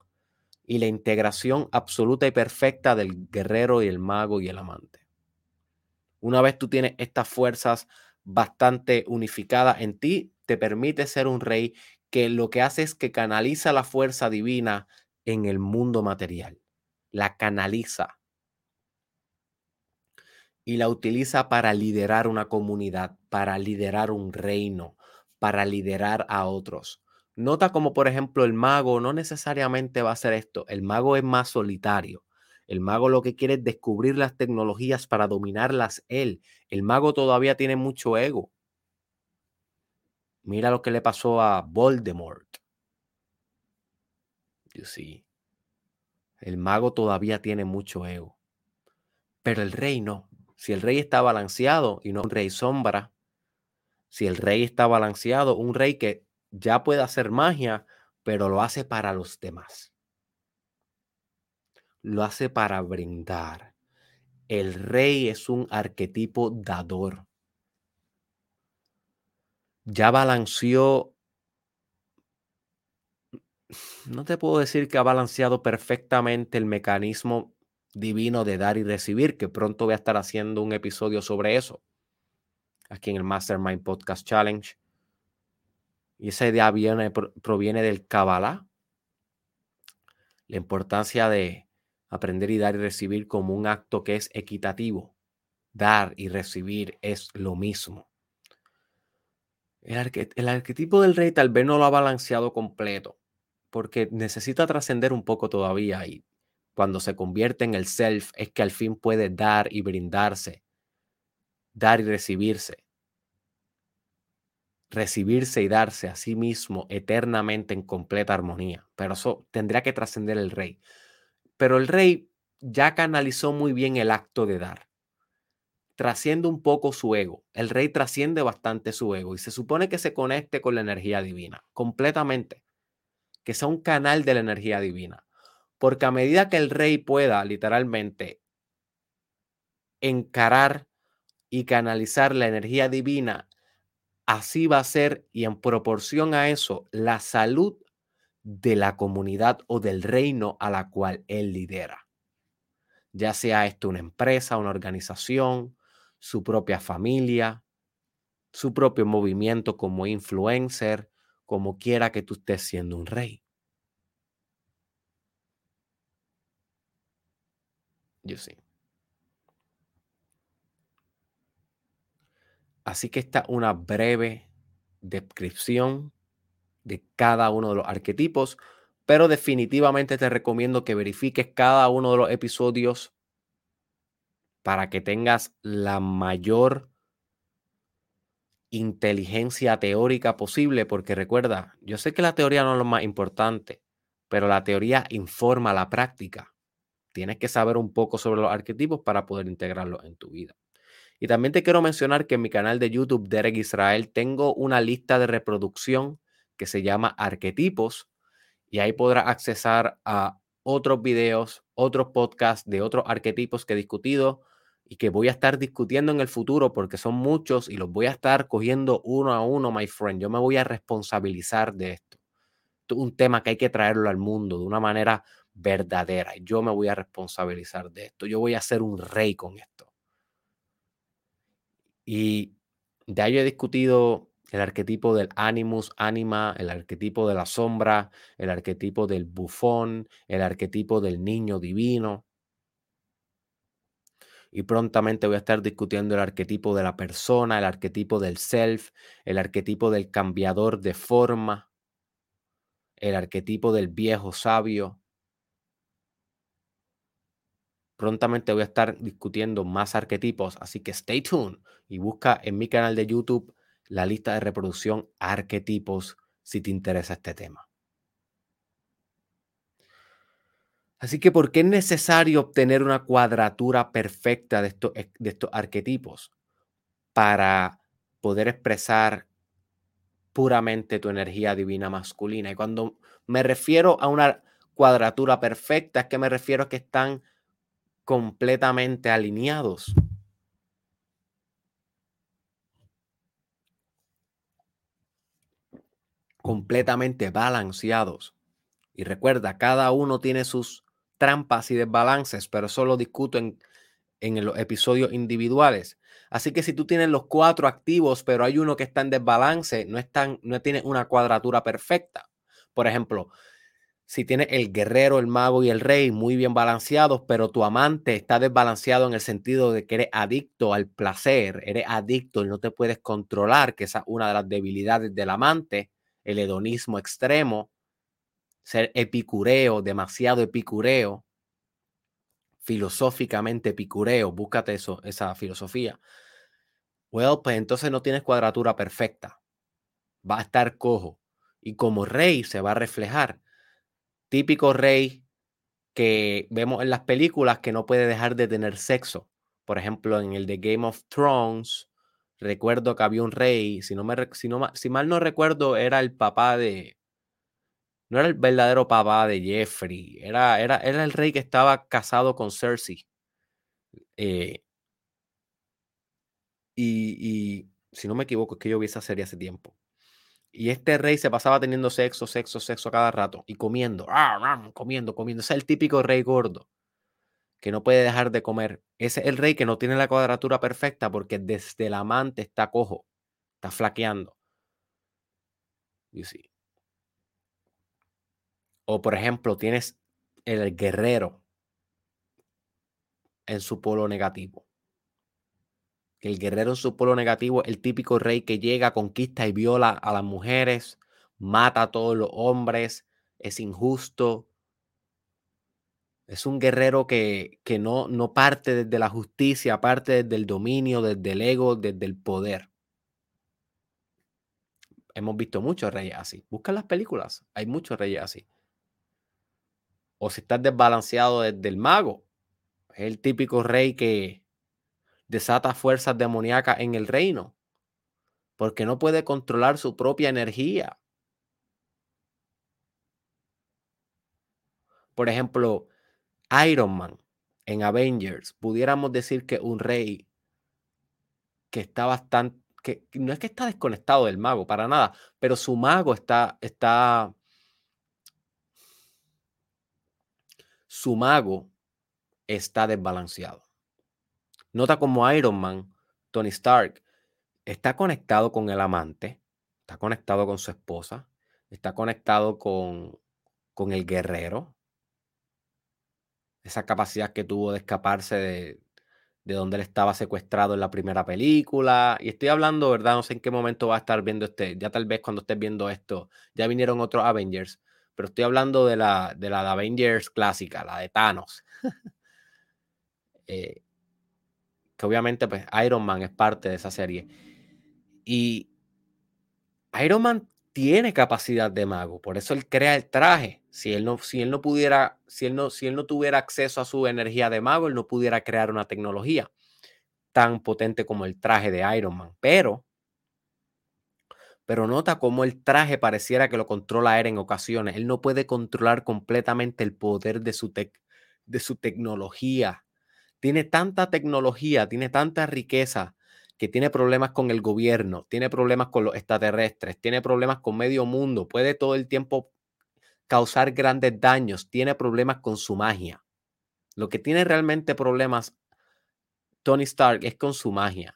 y la integración absoluta y perfecta del guerrero y el mago y el amante. Una vez tú tienes estas fuerzas bastante unificada en ti, te permite ser un rey que lo que hace es que canaliza la fuerza divina en el mundo material. La canaliza. Y la utiliza para liderar una comunidad, para liderar un reino, para liderar a otros. Nota como, por ejemplo, el mago no necesariamente va a hacer esto. El mago es más solitario. El mago lo que quiere es descubrir las tecnologías para dominarlas él. El mago todavía tiene mucho ego. Mira lo que le pasó a Voldemort. You see. El mago todavía tiene mucho ego. Pero el rey no. Si el rey está balanceado y no un rey sombra, si el rey está balanceado, un rey que ya puede hacer magia, pero lo hace para los demás lo hace para brindar. El rey es un arquetipo dador. Ya balanceó, no te puedo decir que ha balanceado perfectamente el mecanismo divino de dar y recibir, que pronto voy a estar haciendo un episodio sobre eso, aquí en el Mastermind Podcast Challenge. Y esa idea viene, proviene del Kabbalah, la importancia de aprender y dar y recibir como un acto que es equitativo. Dar y recibir es lo mismo. El, arquetipo del rey tal vez no lo ha balanceado completo, porque necesita trascender un poco todavía y cuando se convierte en el self es que al fin puede dar y brindarse, dar y recibirse, recibirse y darse a sí mismo eternamente en completa armonía. Pero eso tendría que trascender el rey. Pero el rey ya canalizó muy bien el acto de dar. Trasciende un poco su ego. El rey trasciende bastante su ego y se supone que se conecte con la energía divina, completamente. Que sea un canal de la energía divina. Porque a medida que el rey pueda literalmente encarar y canalizar la energía divina, así va a ser y en proporción a eso, la salud de la comunidad o del reino a la cual él lidera. Ya sea esto una empresa, una organización, su propia familia, su propio movimiento como influencer, como quiera que tú estés siendo un rey. Yo sí. Así que esta una breve descripción de cada uno de los arquetipos, pero definitivamente te recomiendo que verifiques cada uno de los episodios para que tengas la mayor inteligencia teórica posible, porque recuerda, yo sé que la teoría no es lo más importante, pero la teoría informa la práctica. Tienes que saber un poco sobre los arquetipos para poder integrarlos en tu vida. Y también te quiero mencionar que en mi canal de YouTube, Derek Israel, tengo una lista de reproducción que se llama Arquetipos y ahí podrás accesar a otros videos, otros podcasts de otros arquetipos que he discutido y que voy a estar discutiendo en el futuro porque son muchos y los voy a estar cogiendo uno a uno, my friend. Yo me voy a responsabilizar de esto. esto es un tema que hay que traerlo al mundo de una manera verdadera. Yo me voy a responsabilizar de esto. Yo voy a ser un rey con esto. Y de ahí he discutido el arquetipo del animus, anima, el arquetipo de la sombra, el arquetipo del bufón, el arquetipo del niño divino. Y prontamente voy a estar discutiendo el arquetipo de la persona, el arquetipo del self, el arquetipo del cambiador de forma, el arquetipo del viejo sabio. Prontamente voy a estar discutiendo más arquetipos, así que stay tuned y busca en mi canal de YouTube la lista de reproducción arquetipos si te interesa este tema. Así que, ¿por qué es necesario obtener una cuadratura perfecta de estos, de estos arquetipos para poder expresar puramente tu energía divina masculina? Y cuando me refiero a una cuadratura perfecta, es que me refiero a que están completamente alineados. completamente balanceados. Y recuerda, cada uno tiene sus trampas y desbalances, pero eso lo discuto en, en los episodios individuales. Así que si tú tienes los cuatro activos, pero hay uno que está en desbalance, no, están, no tiene una cuadratura perfecta. Por ejemplo, si tienes el guerrero, el mago y el rey muy bien balanceados, pero tu amante está desbalanceado en el sentido de que eres adicto al placer, eres adicto y no te puedes controlar, que esa es una de las debilidades del amante, el hedonismo extremo, ser epicureo, demasiado epicureo, filosóficamente epicureo, búscate eso, esa filosofía. Well, pues entonces no tienes cuadratura perfecta. Va a estar cojo. Y como rey se va a reflejar. Típico rey que vemos en las películas que no puede dejar de tener sexo. Por ejemplo, en el de Game of Thrones, recuerdo que había un rey, si, no me, si, mal no recuerdo, era el papá de... No era el verdadero papá de Jeffrey, era, era, era el rey que estaba casado con Cersei. Eh, y, y, si no me equivoco, es que yo vi esa serie hace tiempo. Y este rey se pasaba teniendo sexo, sexo, sexo cada rato y comiendo, ¡ah, comiendo, comiendo. Ese es el típico rey gordo que no puede dejar de comer. Ese es el rey que no tiene la cuadratura perfecta porque desde el amante está cojo, está flaqueando. You see. O por ejemplo, tienes el guerrero en su polo negativo. El guerrero en su polo negativo, el típico rey que llega, conquista y viola a las mujeres, mata a todos los hombres, es injusto, es un guerrero que, que no, no parte desde la justicia, parte desde el dominio, desde el ego, desde el poder. Hemos visto muchos reyes así. Busca las películas, hay muchos reyes así. O si estás desbalanceado desde el mago, es el típico rey que desata fuerzas demoníacas en el reino, porque no puede controlar su propia energía. Por ejemplo, Iron Man en Avengers, pudiéramos decir que un rey que está bastante, que no es que está desconectado del mago, para nada, pero su mago está, está, su mago está desbalanceado. Nota como Iron Man, Tony Stark, está conectado con el amante, está conectado con su esposa, está conectado con, con el guerrero, esa capacidad que tuvo de escaparse de, donde él estaba secuestrado en la primera película. Y estoy hablando, ¿verdad? No sé en qué momento va a estar viendo este, ya tal vez cuando estés viendo esto, ya vinieron otros Avengers, pero estoy hablando de la de, la Avengers clásica, la de Thanos. Eh, que obviamente pues Iron Man es parte de esa serie. Y Iron Man tiene capacidad de mago, por eso él crea el traje. Si él no, si él no pudiera, si él no, si él no tuviera acceso a su energía de mago, él no pudiera crear una tecnología tan potente como el traje de Iron Man. Pero, pero nota cómo el traje pareciera que lo controla él en ocasiones. Él no puede controlar completamente el poder de su, de su tecnología. Tiene tanta tecnología, tiene tanta riqueza que tiene problemas con el gobierno, tiene problemas con los extraterrestres, tiene problemas con medio mundo, puede todo el tiempo causar grandes daños, tiene problemas con su magia. Lo que tiene realmente problemas Tony Stark es con su magia.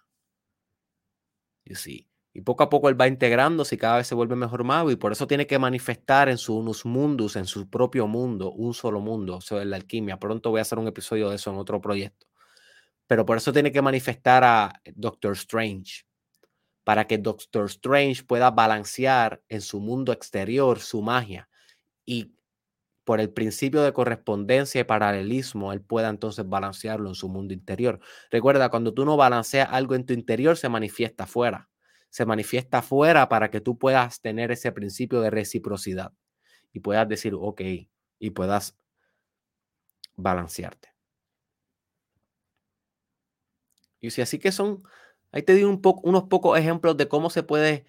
You see. Y poco a poco él va integrándose y cada vez se vuelve mejor mago y por eso tiene que manifestar en su unus mundus, en su propio mundo, un solo mundo, o sea, la alquimia. Pronto voy a hacer un episodio de eso en otro proyecto Pero por eso tiene que manifestar a Doctor Strange, para que Doctor Strange pueda balancear en su mundo exterior su magia y por el principio de correspondencia y paralelismo, él pueda entonces balancearlo en su mundo interior. Recuerda, cuando tú no balanceas algo en tu interior, se manifiesta afuera. Se manifiesta afuera para que tú puedas tener ese principio de reciprocidad y puedas decir, ok, y puedas balancearte. Y si así que son, ahí te di unos pocos ejemplos de cómo se puede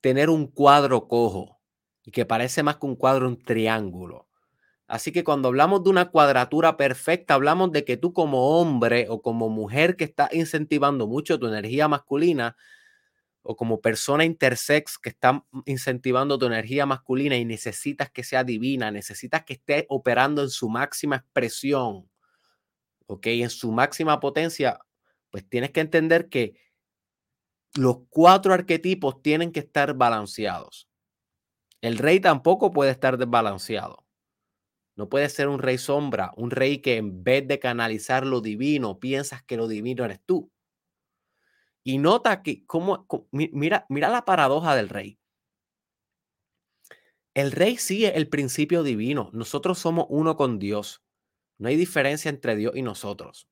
tener un cuadro cojo y que parece más que un cuadro, un triángulo. Así que cuando hablamos de una cuadratura perfecta, hablamos de que tú como hombre o como mujer que está incentivando mucho tu energía masculina o como persona intersex que está incentivando tu energía masculina y necesitas que sea divina, necesitas que esté operando en su máxima expresión, ¿ok? En su máxima potencia, pues tienes que entender que los cuatro arquetipos tienen que estar balanceados. El rey tampoco puede estar desbalanceado. No puede ser un rey sombra, un rey que en vez de canalizar lo divino, piensas que lo divino eres tú. Y nota que, cómo, mira, mira la paradoja del rey. El rey sigue el principio divino. Nosotros somos uno con Dios. No hay diferencia entre Dios y nosotros.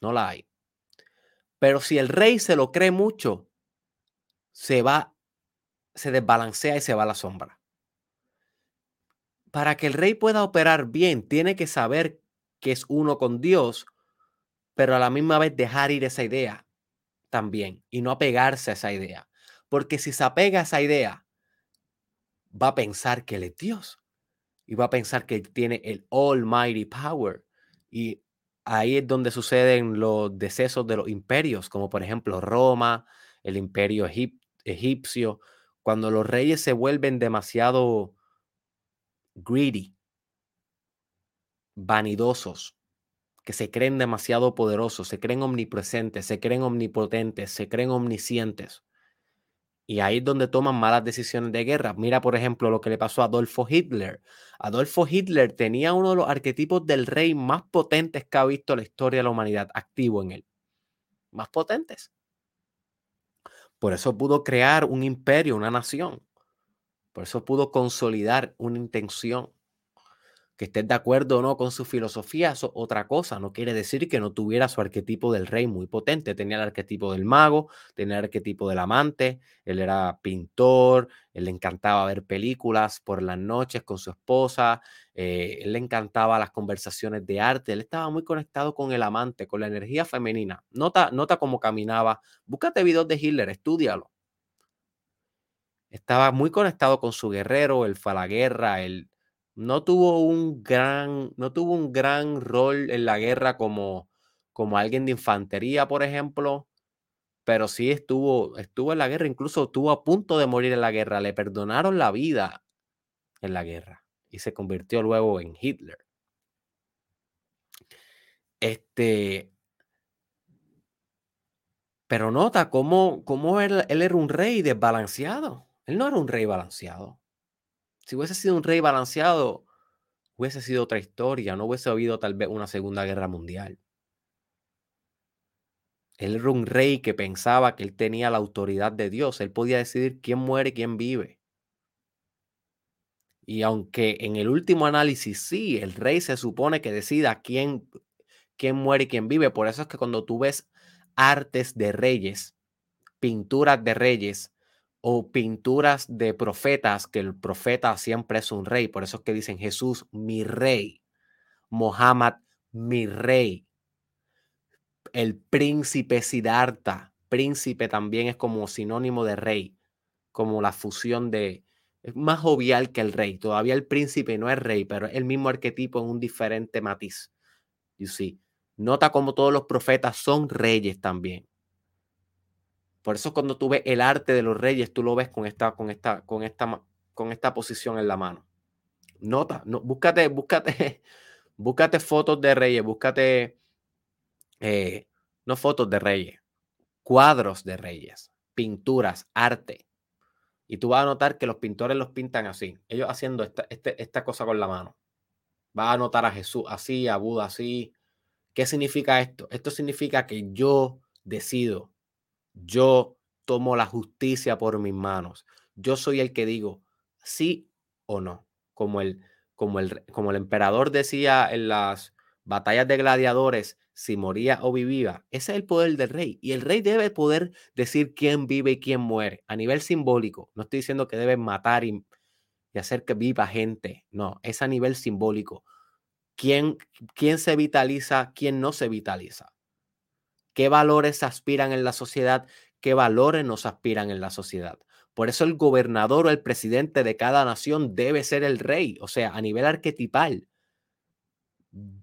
No la hay. Pero si el rey se lo cree mucho, se va, se desbalancea y se va a la sombra para que el rey pueda operar bien, tiene que saber que es uno con Dios, pero a la misma vez dejar ir esa idea también y no apegarse a esa idea. Porque si se apega a esa idea, va a pensar que él es Dios y va a pensar que tiene el Almighty Power. Y ahí es donde suceden los decesos de los imperios, como por ejemplo Roma, el imperio egipcio, cuando los reyes se vuelven demasiado greedy, vanidosos, que se creen demasiado poderosos, se creen omnipresentes, se creen omnipotentes, se creen omniscientes. Y ahí es donde toman malas decisiones de guerra. Mira, por ejemplo, lo que le pasó a Adolfo Hitler. Adolfo Hitler tenía uno de los arquetipos del rey más potentes que ha visto la historia de la humanidad activo en él. Más potentes. Por eso pudo crear un imperio, una nación. Por eso pudo consolidar una intención. Que estés de acuerdo o no con su filosofía, eso otra cosa. No quiere decir que no tuviera su arquetipo del rey muy potente. Tenía el arquetipo del mago, tenía el arquetipo del amante. Él era pintor, él le encantaba ver películas por las noches con su esposa. Eh, él le encantaba las conversaciones de arte. Él estaba muy conectado con el amante, con la energía femenina. Nota, nota cómo caminaba. Búscate videos de Hitler, estudialo estaba muy conectado con su guerrero, él fue a la guerra, él no tuvo un gran, no tuvo un gran rol en la guerra como, como alguien de infantería, por ejemplo, pero sí estuvo, estuvo en la guerra, incluso estuvo a punto de morir en la guerra, le perdonaron la vida en la guerra y se convirtió luego en Hitler. Este, pero nota cómo, cómo él, él era un rey desbalanceado. Él no era un rey balanceado. Si hubiese sido un rey balanceado, hubiese sido otra historia, no hubiese habido tal vez una segunda guerra mundial. Él era un rey que pensaba que él tenía la autoridad de Dios, él podía decidir quién muere y quién vive. Y aunque en el último análisis sí, el rey se supone que decida quién, quién muere y quién vive, por eso es que cuando tú ves artes de reyes, pinturas de reyes, o pinturas de profetas, que el profeta siempre es un rey, por eso es que dicen Jesús, mi rey, Mohammed, mi rey, el príncipe Siddhartha, príncipe también es como sinónimo de rey, como la fusión de, es más jovial que el rey, todavía el príncipe no es rey, pero es el mismo arquetipo en un diferente matiz. You see. Nota como todos los profetas son reyes también. Por eso cuando tú ves el arte de los reyes, tú lo ves con esta, con esta, con esta, con esta posición en la mano. Nota, no, búscate, búscate, [LAUGHS] búscate fotos de reyes, búscate, eh, no fotos de reyes, cuadros de reyes, pinturas, arte. Y tú vas a notar que los pintores los pintan así, ellos haciendo esta, este, esta cosa con la mano. Vas a notar a Jesús así, a Buda así, ¿Qué significa esto? Esto significa que yo decido, yo tomo la justicia por mis manos. Yo soy el que digo sí o no, como el, como el, como el emperador decía en las batallas de gladiadores, si moría o vivía. Ese es el poder del rey. Y el rey debe poder decir quién vive y quién muere a nivel simbólico. No estoy diciendo que debe matar y, y hacer que viva gente. No, es a nivel simbólico. ¿Quién, quién se vitaliza, quién no se vitaliza? ¿Qué valores aspiran en la sociedad? ¿Qué valores nos aspiran en la sociedad? Por eso el gobernador o el presidente de cada nación debe ser el rey, o sea, a nivel arquetipal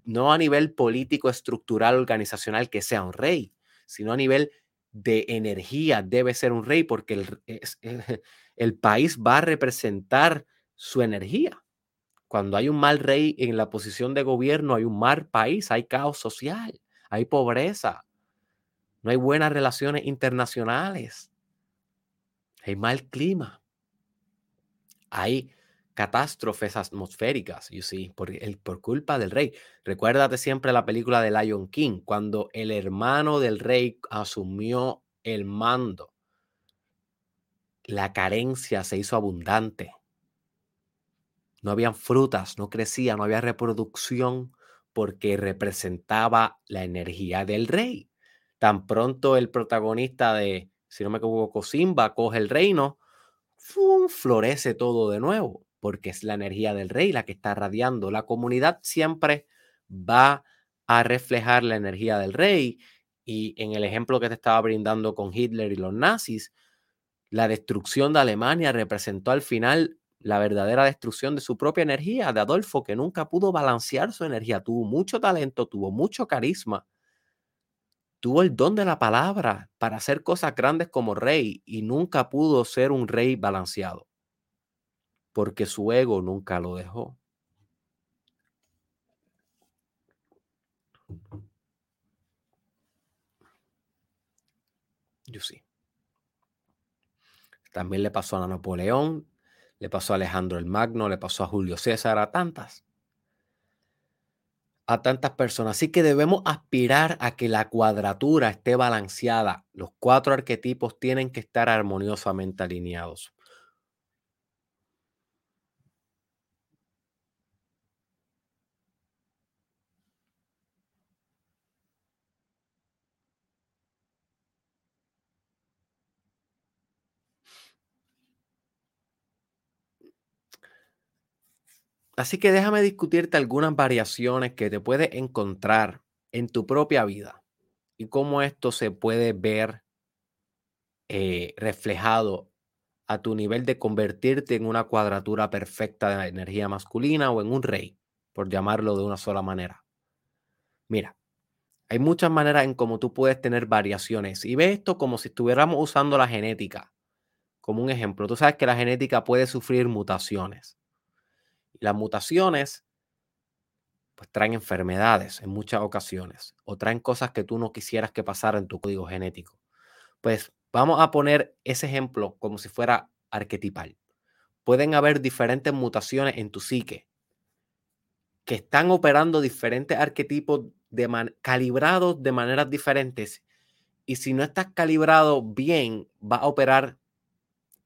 no a nivel político, estructural, organizacional que sea un rey, sino a nivel de energía debe ser un rey porque el, [LAUGHS] el, país va a representar su energía. Cuando hay un mal rey en la posición de gobierno, hay un mal país, hay caos social, hay pobreza, no hay buenas relaciones internacionales, hay mal clima, hay catástrofes atmosféricas, you see, por, culpa del rey. Recuérdate siempre la película de Lion King, cuando el hermano del rey asumió el mando. La carencia se hizo abundante. No habían frutas, no crecía, no había reproducción porque representaba la energía del rey. Tan pronto el protagonista de, si no me equivoco, Simba coge el reino, florece todo de nuevo porque es la energía del rey la que está radiando. La comunidad siempre va a reflejar la energía del rey y en el ejemplo que te estaba brindando con Hitler y los nazis, la destrucción de Alemania representó al final la verdadera destrucción de su propia energía, de Adolfo, que nunca pudo balancear su energía. Tuvo mucho talento, tuvo mucho carisma, tuvo el don de la palabra para hacer cosas grandes como rey y nunca pudo ser un rey balanceado porque su ego nunca lo dejó. Yo sí. También le pasó a Napoleón, le pasó a Alejandro el Magno, le pasó a Julio César, a tantas. A tantas personas. Así que debemos aspirar a que la cuadratura esté balanceada. Los cuatro arquetipos tienen que estar armoniosamente alineados. Así que déjame discutirte algunas variaciones que te puedes encontrar en tu propia vida y cómo esto se puede ver eh, reflejado a tu nivel de convertirte en una cuadratura perfecta de la energía masculina o en un rey, por llamarlo de una sola manera. Mira, hay muchas maneras en cómo tú puedes tener variaciones y ve esto como si estuviéramos usando la genética como un ejemplo. Tú sabes que la genética puede sufrir mutaciones. Las mutaciones pues traen enfermedades en muchas ocasiones o traen cosas que tú no quisieras que pasaran en tu código genético. Pues vamos a poner ese ejemplo como si fuera arquetipal. Pueden haber diferentes mutaciones en tu psique que están operando diferentes arquetipos de calibrados de maneras diferentes. Y si no estás calibrado bien, va a operar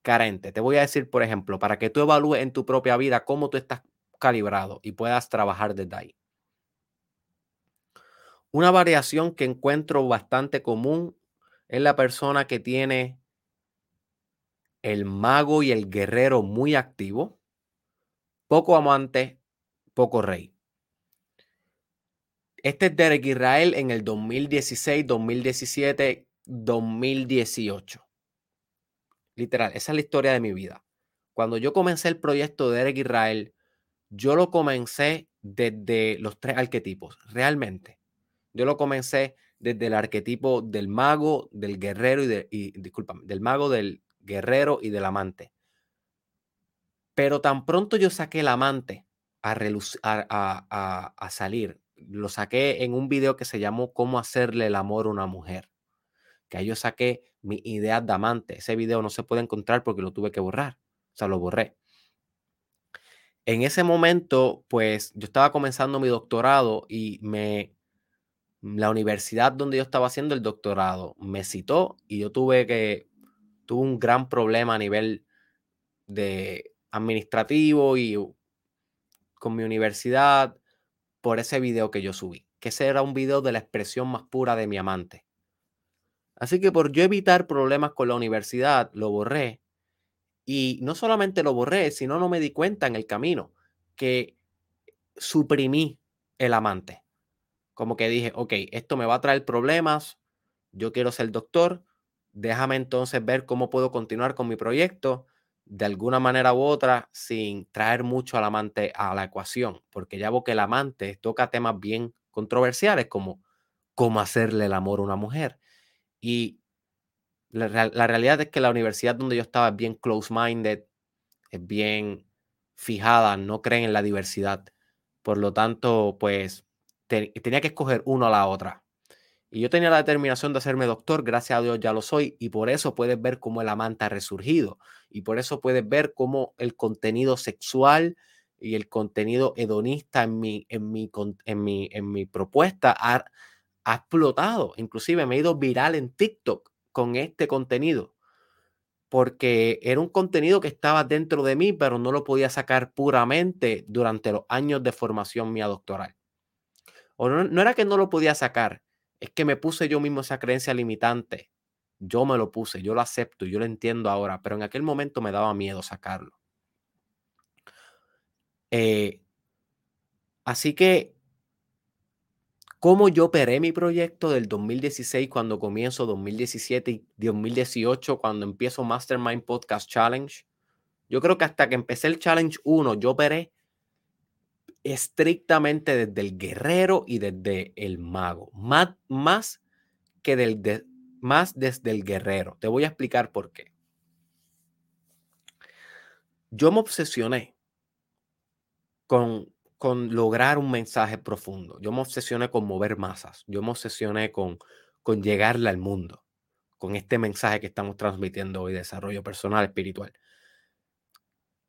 carente. Te voy a decir, por ejemplo, para que tú evalúes en tu propia vida cómo tú estás calibrado y puedas trabajar desde ahí. Una variación que encuentro bastante común es la persona que tiene el mago y el guerrero muy activo, poco amante, poco rey. Este es Derek Israel en el 2016, 2017, 2018. Literal, esa es la historia de mi vida. Cuando yo comencé el proyecto de Derek Israel, yo lo comencé desde los tres arquetipos, realmente. Yo lo comencé desde el arquetipo del mago, del guerrero y, de, y del mago, del guerrero y del amante. Pero tan pronto yo saqué el amante a, a, a, salir, lo saqué en un video que se llamó Cómo hacerle el amor a una mujer. Que ahí yo saqué mi idea de amante. Ese video no se puede encontrar porque lo tuve que borrar. O sea, lo borré. En ese momento, pues yo estaba comenzando mi doctorado y me la universidad donde yo estaba haciendo el doctorado me citó y yo tuve que, tuve un gran problema a nivel de administrativo y con mi universidad por ese video que yo subí, que ese era un video de la expresión más pura de mi amante. Así que por yo evitar problemas con la universidad, lo borré. Y no solamente lo borré, sino no me di cuenta en el camino que suprimí el amante. Como que dije, ok, esto me va a traer problemas, yo quiero ser doctor, déjame entonces ver cómo puedo continuar con mi proyecto de alguna manera u otra sin traer mucho al amante a la ecuación, porque ya veo que el amante toca temas bien controversiales como cómo hacerle el amor a una mujer. Y la, realidad es que la universidad donde yo estaba es bien close-minded, es bien fijada, no creen en la diversidad. Por lo tanto, pues tenía que escoger uno a la otra. Y yo tenía la determinación de hacerme doctor, gracias a Dios ya lo soy, y por eso puedes ver cómo el amante ha resurgido, y por eso puedes ver cómo el contenido sexual y el contenido hedonista en mi, en mi, en mi, en mi propuesta ha, ha explotado. Inclusive me he ido viral en TikTok con este contenido, porque era un contenido que estaba dentro de mí, pero no lo podía sacar puramente durante los años de formación mía doctoral. O no, era que no lo podía sacar, es que me puse yo mismo esa creencia limitante. Yo me lo puse, yo lo acepto, yo lo entiendo ahora, pero en aquel momento me daba miedo sacarlo. Eh, así que, ¿cómo yo operé mi proyecto del 2016 cuando comienzo 2017 y 2018 cuando empiezo Mastermind Podcast Challenge? Yo creo que hasta que empecé el Challenge 1, yo operé estrictamente desde el guerrero y desde el mago, más, más que del más desde el guerrero. Te voy a explicar por qué. Yo me obsesioné con, con lograr un mensaje profundo. Yo me obsesioné con mover masas. Yo me obsesioné con, con llegarle al mundo, con este mensaje que estamos transmitiendo hoy, desarrollo personal, espiritual.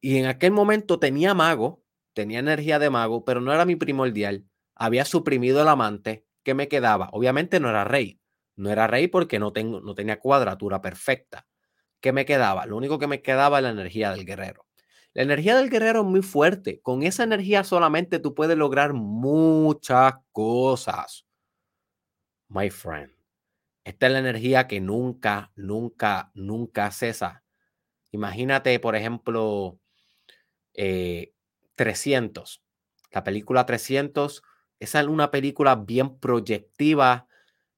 Y en aquel momento tenía mago, tenía energía de mago, pero no era mi primordial. Había suprimido el amante que me quedaba. Obviamente no era rey. No era rey porque no, tengo, no tenía cuadratura perfecta. ¿Qué me quedaba? Lo único que me quedaba es la energía del guerrero. La energía del guerrero es muy fuerte. Con esa energía solamente tú puedes lograr muchas cosas. My friend. Esta es la energía que nunca, nunca, nunca cesa. Imagínate, por ejemplo, eh, 300. La película 300, esa es una película bien proyectiva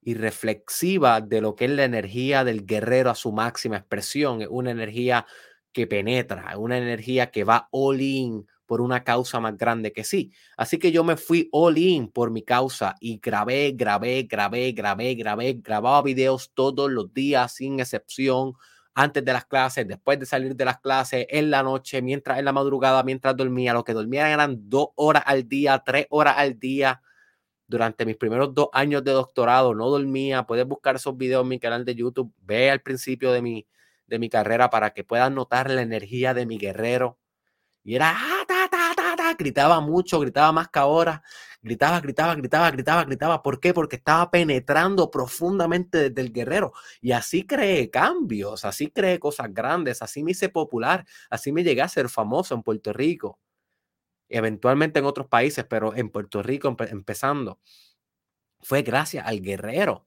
y reflexiva de lo que es la energía del guerrero a su máxima expresión. Es una energía que penetra, una energía que va all in por una causa más grande que sí. Así que yo me fui all in por mi causa y grabé, grabé, grabé, grabé, grabé, grababa videos todos los días sin excepción antes de las clases, después de salir de las clases, en la noche, mientras en la madrugada, mientras dormía. Lo que dormía eran dos horas al día, tres horas al día. Durante mis primeros dos años de doctorado no dormía. Puedes buscar esos videos en mi canal de YouTube. Ve al principio de mi, de mi carrera para que puedas notar la energía de mi guerrero. Y era, ah, ta, ta, ta, ta, gritaba mucho, gritaba más que ahora. Gritaba, gritaba, gritaba, gritaba, gritaba. ¿Por qué? Porque estaba penetrando profundamente desde el guerrero. Y así creé cambios, así creé cosas grandes, así me hice popular, así me llegué a ser famoso en Puerto Rico. Eventualmente en otros países, pero en Puerto Rico empezando. Fue gracias al guerrero.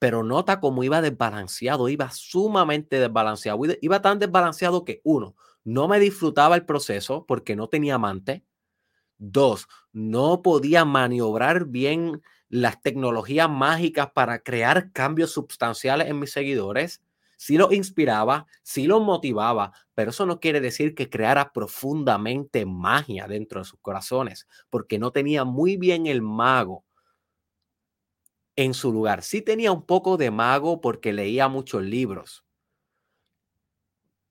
Pero nota cómo iba desbalanceado, iba sumamente desbalanceado. Iba tan desbalanceado que uno, no me disfrutaba el proceso porque no tenía amante. Dos, no podía maniobrar bien las tecnologías mágicas para crear cambios sustanciales en mis seguidores. Sí los inspiraba, sí los motivaba, pero eso no quiere decir que creara profundamente magia dentro de sus corazones, porque no tenía muy bien el mago en su lugar. Sí tenía un poco de mago porque leía muchos libros,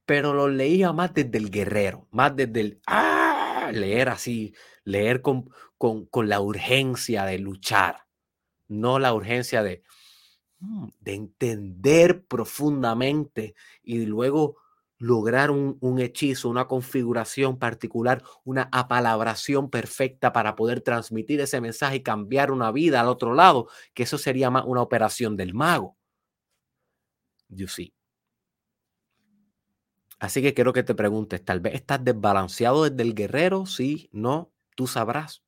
pero los leía más desde el guerrero, más desde el ¡ah! leer así, leer con, con, la urgencia de luchar, no la urgencia de, mm, de entender profundamente y luego lograr un, un, hechizo, una configuración particular, una apalabración perfecta para poder transmitir ese mensaje y cambiar una vida al otro lado, que eso sería más una operación del mago. You see. Así que quiero que te preguntes, tal vez estás desbalanceado desde el guerrero, sí, no, tú sabrás.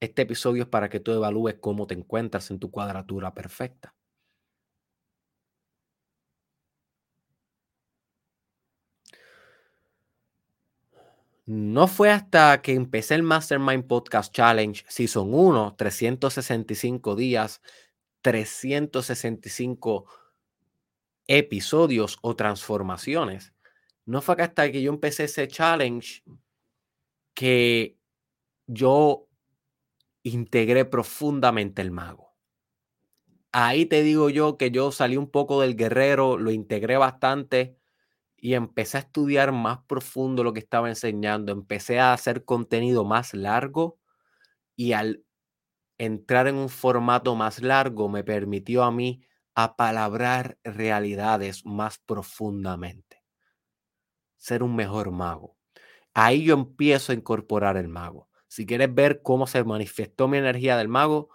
Este episodio es para que tú evalúes cómo te encuentras en tu cuadratura perfecta. No fue hasta que empecé el Mastermind Podcast Challenge Season 1, 365 días, 365 episodios o transformaciones. No fue hasta que yo empecé ese challenge que yo integré profundamente el mago. Ahí te digo yo que yo salí un poco del guerrero, lo integré bastante y empecé a estudiar más profundo lo que estaba enseñando. Empecé a hacer contenido más largo y al entrar en un formato más largo me permitió a mí apalabrar realidades más profundamente. Ser un mejor mago. Ahí yo empiezo a incorporar el mago. Si quieres ver cómo se manifestó mi energía del mago,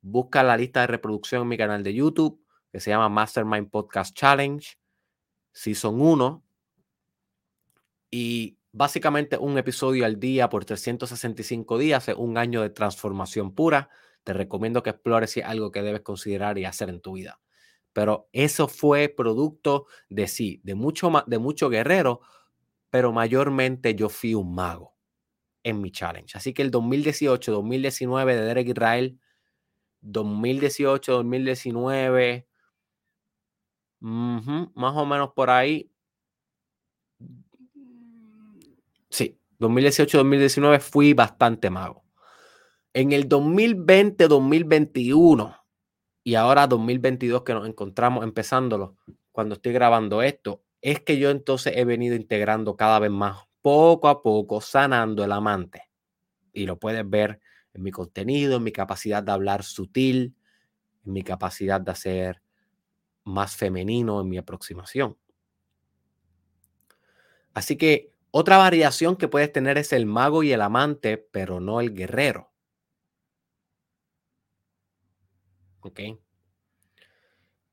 busca la lista de reproducción en mi canal de YouTube que se llama Mastermind Podcast Challenge, Season 1 y básicamente un episodio al día por 365 días, un año de transformación pura. Te recomiendo que explores si es algo que debes considerar y hacer en tu vida. Pero eso fue producto de sí, de mucho, de mucho guerrero, pero mayormente yo fui un mago en mi challenge. Así que el 2018, 2019 de Derek Israel, 2018, 2019, más o menos por ahí, Sí, 2018-2019 fui bastante mago. En el 2020-2021 y ahora 2022 que nos encontramos empezándolo, cuando estoy grabando esto, es que yo entonces he venido integrando cada vez más, poco a poco, sanando el amante. Y lo puedes ver en mi contenido, en mi capacidad de hablar sutil, en mi capacidad de hacer más femenino en mi aproximación. Así que otra variación que puedes tener es el mago y el amante, pero no el guerrero. ¿Ok?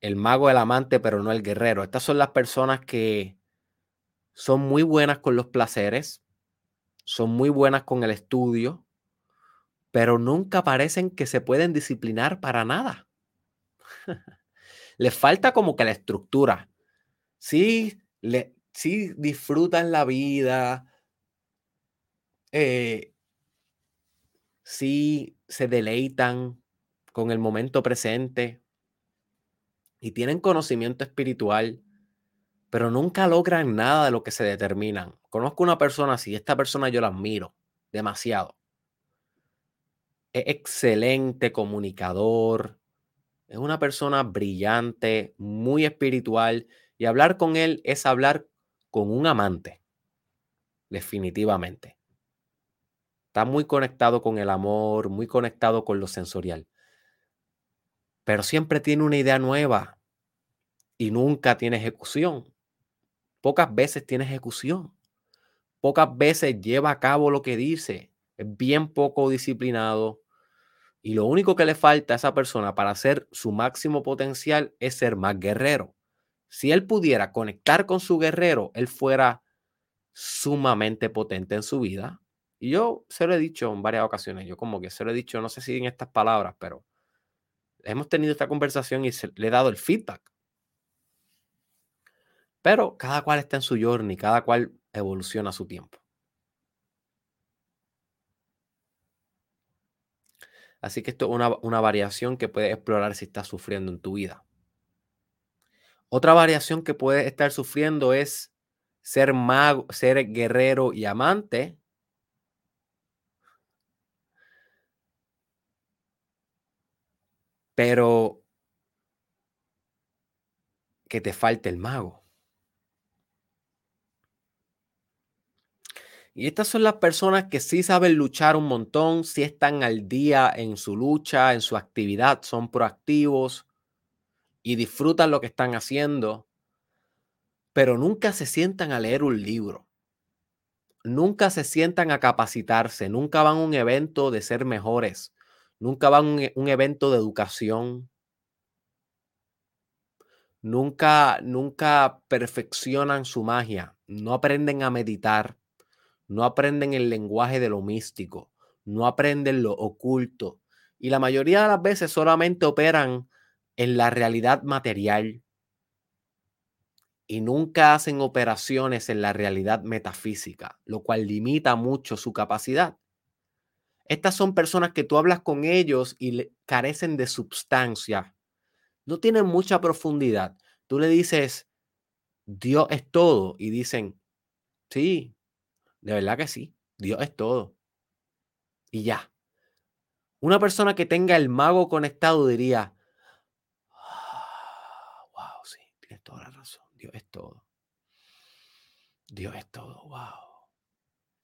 El mago, el amante, pero no el guerrero. Estas son las personas que son muy buenas con los placeres, son muy buenas con el estudio, pero nunca parecen que se pueden disciplinar para nada. [LAUGHS] Les falta como que la estructura. Sí, le, sí disfrutan la vida, eh, sí se deleitan con el momento presente y tienen conocimiento espiritual, pero nunca logran nada de lo que se determinan. Conozco una persona así, esta persona yo la admiro demasiado. Es excelente comunicador, es una persona brillante, muy espiritual, y hablar con él es hablar con un amante, definitivamente. Está muy conectado con el amor, muy conectado con lo sensorial. Pero siempre tiene una idea nueva y nunca tiene ejecución. Pocas veces tiene ejecución. Pocas veces lleva a cabo lo que dice. Es bien poco disciplinado. Y lo único que le falta a esa persona para hacer su máximo potencial es ser más guerrero si él pudiera conectar con su guerrero, él fuera sumamente potente en su vida. Y yo se lo he dicho en varias ocasiones, yo como que se lo he dicho, no sé si en estas palabras, pero hemos tenido esta conversación y le he dado el feedback. Pero cada cual está en su journey, cada cual evoluciona a su tiempo. Así que esto es una, una variación que puedes explorar si estás sufriendo en tu vida. Otra variación que puede estar sufriendo es ser mago, ser guerrero y amante. Pero que te falte el mago. Y estas son las personas que sí saben luchar un montón, sí están al día en su lucha, en su actividad, son proactivos, y disfrutan lo que están haciendo, pero nunca se sientan a leer un libro. Nunca se sientan a capacitarse, nunca van a un evento de ser mejores, nunca van a un, un evento de educación, nunca, nunca perfeccionan su magia, no aprenden a meditar, no aprenden el lenguaje de lo místico, no aprenden lo oculto y la mayoría de las veces solamente operan en la realidad material y nunca hacen operaciones en la realidad metafísica, lo cual limita mucho su capacidad. Estas son personas que tú hablas con ellos y carecen de substancia, no tienen mucha profundidad. Tú le dices, Dios es todo, y dicen, sí, de verdad que sí, Dios es todo. Y ya. Una persona que tenga el mago conectado diría, ah, wow, sí, tienes toda la razón, Dios es todo. Dios es todo, wow.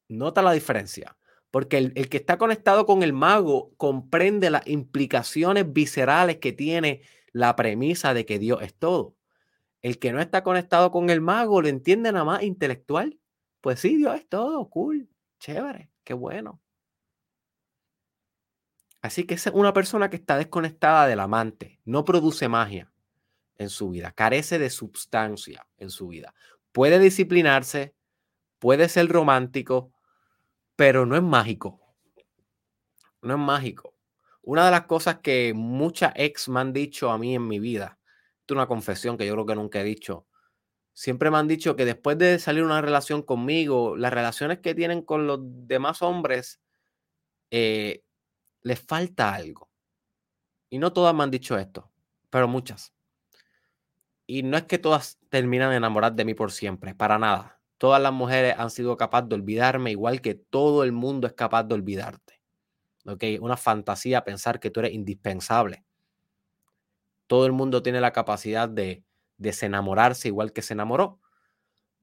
Nota la diferencia, porque el, el que está conectado con el mago comprende las implicaciones viscerales que tiene la premisa de que Dios es todo. El que no está conectado con el mago lo entiende nada más intelectual. Pues sí, Dios es todo, cool, chévere, qué bueno. Así que es una persona que está desconectada del amante, no produce magia en su vida, carece de sustancia en su vida. Puede disciplinarse, puede ser romántico, pero no es mágico. No es mágico. Una de las cosas que muchas ex me han dicho a mí en mi vida, es una confesión que yo creo que nunca he dicho, siempre me han dicho que después de salir una relación conmigo, las relaciones que tienen con los demás hombres, eh, les falta algo. Y no todas me han dicho esto, pero muchas. Y no es que todas terminan de enamorar de mí por siempre, para nada. Todas las mujeres han sido capaces de olvidarme, igual que todo el mundo es capaz de olvidarte. Una fantasía pensar que tú eres indispensable. Todo el mundo tiene la capacidad de desenamorarse igual que se enamoró.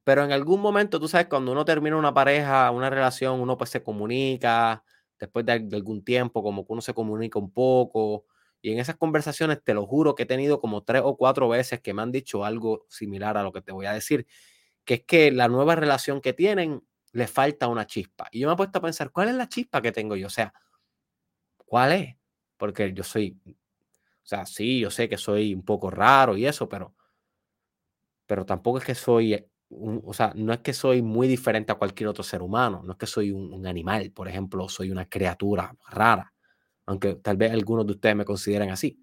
Pero en algún momento, tú sabes, cuando uno termina una pareja, una relación, uno pues se comunica, después de, algún tiempo, como que uno se comunica un poco. Y en esas conversaciones, te lo juro que he tenido como tres o cuatro veces que me han dicho algo similar a lo que te voy a decir, que es que la nueva relación que tienen le falta una chispa. Y yo me he puesto a pensar, ¿cuál es la chispa que tengo yo? O sea, ¿Cuál es? Porque yo soy, o sea, sí, yo sé que soy un poco raro y eso, pero, pero tampoco es que soy, eh, o sea, no es que soy muy diferente a cualquier otro ser humano, no es que soy un, animal, por ejemplo, soy una criatura rara, aunque tal vez algunos de ustedes me consideren así.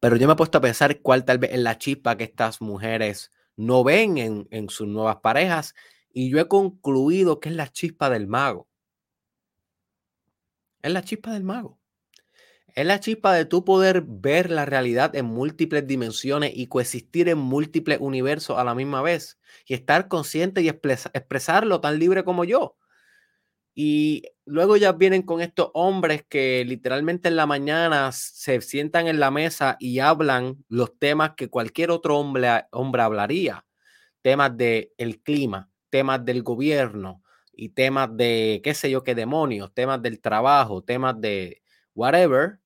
Pero yo me he puesto a pensar cuál tal vez es la chispa que estas mujeres no ven en, en, sus nuevas parejas y yo he concluido que es la chispa del mago. Es la chispa del mago. Es la chispa de tú poder ver la realidad en múltiples dimensiones y coexistir en múltiples universos a la misma vez y estar consciente y expresarlo tan libre como yo. Y luego ya vienen con estos hombres que literalmente en la mañana se sientan en la mesa y hablan los temas que cualquier otro hombre, hombre hablaría. Temas del el clima, temas del gobierno, y temas de qué sé yo qué demonios, temas del trabajo, temas de whatever.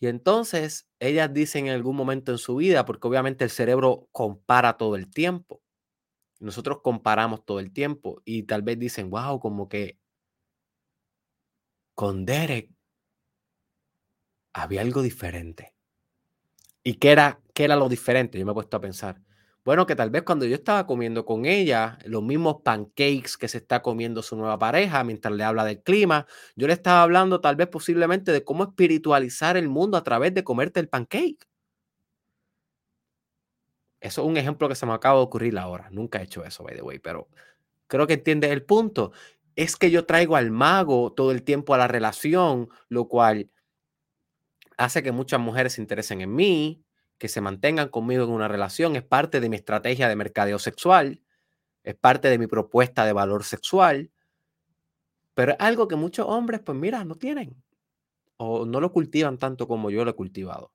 Y entonces ellas dicen en algún momento en su vida, porque obviamente el cerebro compara todo el tiempo. Nosotros comparamos todo el tiempo y tal vez dicen, wow, como que con Derek había algo diferente. ¿Y qué era, qué era lo diferente? Yo me he puesto a pensar. Bueno, que tal vez cuando yo estaba comiendo con ella, los mismos pancakes que se está comiendo su nueva pareja mientras le habla del clima, yo le estaba hablando tal vez posiblemente de cómo espiritualizar el mundo a través de comerte el pancake. Eso es un ejemplo que se me acaba de ocurrir ahora. Nunca he hecho eso, by the way, pero creo que entiendes el punto. Es que yo traigo al mago todo el tiempo a la relación, lo cual hace que muchas mujeres se interesen en mí, que se mantengan conmigo en una relación, es parte de mi estrategia de mercadeo sexual, es parte de mi propuesta de valor sexual, pero es algo que muchos hombres, pues mira, no tienen o no lo cultivan tanto como yo lo he cultivado.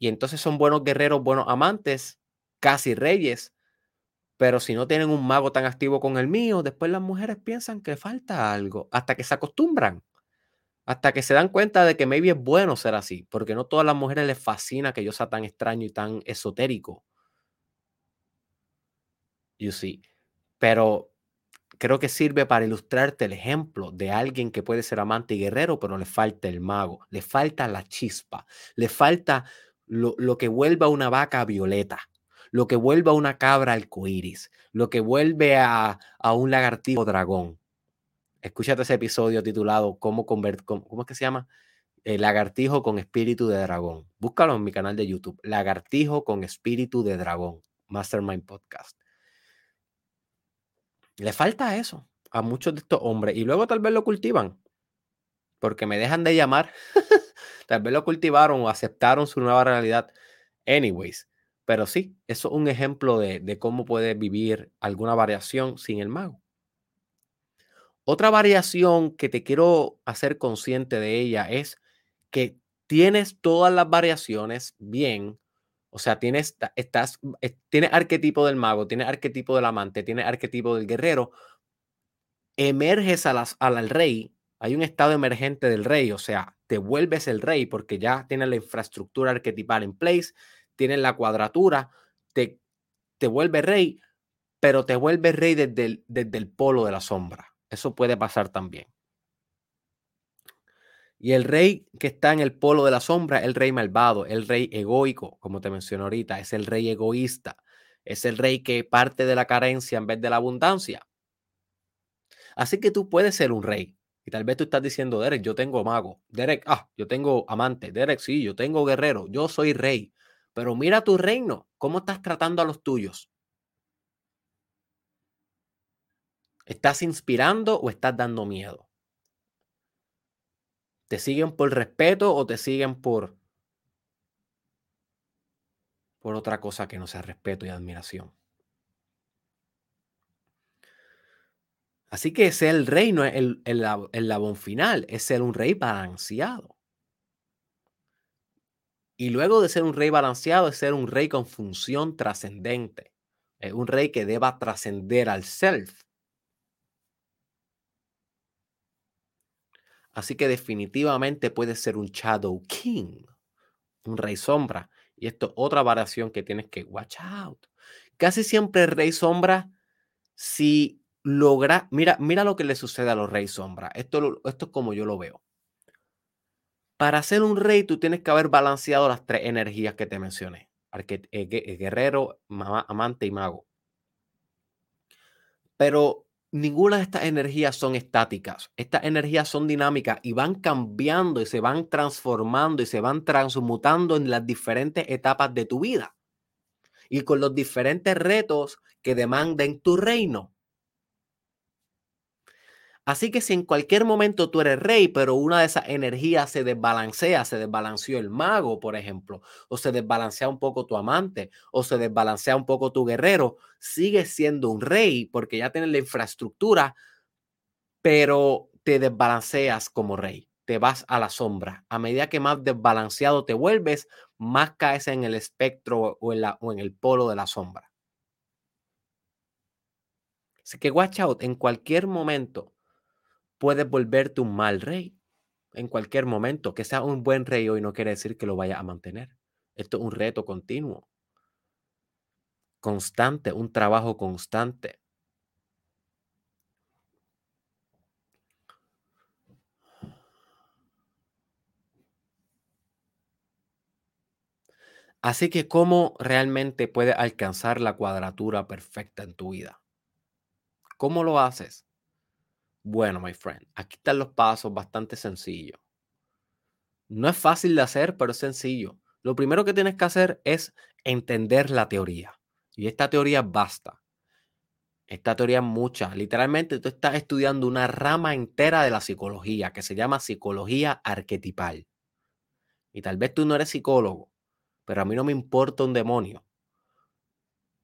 Y entonces son buenos guerreros, buenos amantes, casi reyes, pero si no tienen un mago tan activo con el mío, después las mujeres piensan que falta algo, hasta que se acostumbran Hasta que se dan cuenta de que maybe es bueno ser así, porque no todas las mujeres les fascina que yo sea tan extraño y tan esotérico. You see. Pero creo que sirve para ilustrarte el ejemplo de alguien que puede ser amante y guerrero, pero le falta el mago, le falta la chispa, le falta lo, lo que vuelva una vaca violeta, lo que vuelva una cabra arcoíris, lo que vuelve a, a un lagartijo dragón. Escúchate ese episodio titulado ¿Cómo, convertir, cómo, es que se llama? El lagartijo con espíritu de dragón. Búscalo en mi canal de YouTube. Lagartijo con espíritu de dragón. Mastermind Podcast. Le falta eso a muchos de estos hombres y luego tal vez lo cultivan porque me dejan de llamar. [LAUGHS] tal vez lo cultivaron o aceptaron su nueva realidad. Anyways, pero sí, eso es un ejemplo de, de cómo puede vivir alguna variación sin el mago. Otra variación que te quiero hacer consciente de ella es que tienes todas las variaciones bien, o sea, tienes, estás, tienes arquetipo del mago, tienes arquetipo del amante, tienes arquetipo del guerrero, emerges a las, al rey, hay un estado emergente del rey, o sea, te vuelves el rey porque ya tienes la infraestructura arquetipal en place, tienes la cuadratura, te, te vuelve rey, pero te vuelve rey desde desde el polo de la sombra. Eso puede pasar también. Y el rey que está en el polo de la sombra, el rey malvado, el rey egoico, como te mencioné ahorita, es el rey egoísta, es el rey que parte de la carencia en vez de la abundancia. Así que tú puedes ser un rey. Y tal vez tú estás diciendo, Derek, yo tengo mago. Derek, ah, yo tengo amante. Derek, sí, yo tengo guerrero. Yo soy rey. Pero mira tu reino. ¿Cómo estás tratando a los tuyos? ¿Estás inspirando o estás dando miedo? ¿Te siguen por respeto o te siguen por por otra cosa que no sea respeto y admiración? Así que ser el rey no es el, el, el labón final, es ser un rey balanceado. Y luego de ser un rey balanceado, es ser un rey con función trascendente. Es un rey que deba trascender al self. Así que definitivamente puede ser un Shadow King, un rey sombra. Y esto es otra variación que tienes que watch out. Casi siempre el rey sombra, si logra, mira, mira lo que le sucede a los rey sombra. Esto, esto es como yo lo veo. Para ser un rey, tú tienes que haber balanceado las tres energías que te mencioné. Eh, guerrero, amante y mago. Pero ninguna de estas energías son estáticas. Estas energías son dinámicas y van cambiando y se van transformando y se van transmutando en las diferentes etapas de tu vida y con los diferentes retos que demanden tu reino. Así que si en cualquier momento tú eres rey, pero una de esas energías se desbalancea, se desbalanceó el mago, por ejemplo, o se desbalancea un poco tu amante, o se desbalancea un poco tu guerrero, sigues siendo un rey porque ya tienes la infraestructura, pero te desbalanceas como rey, te vas a la sombra. A medida que más desbalanceado te vuelves, más caes en el espectro o en, el polo de la sombra. Así que watch out, en cualquier momento puedes volverte un mal rey en cualquier momento. Que sea un buen rey hoy no quiere decir que lo vaya a mantener. Esto es un reto continuo, constante, un trabajo constante. Así que, ¿cómo realmente puedes alcanzar la cuadratura perfecta en tu vida? ¿Cómo lo haces? Bueno, my friend, aquí están los pasos bastante sencillos. No es fácil de hacer, pero es sencillo. Lo primero que tienes que hacer es entender la teoría. Y esta teoría basta. Esta teoría es mucha. Literalmente tú estás estudiando una rama entera de la psicología que se llama psicología arquetipal. Y tal vez tú no eres psicólogo, pero a mí no me importa un demonio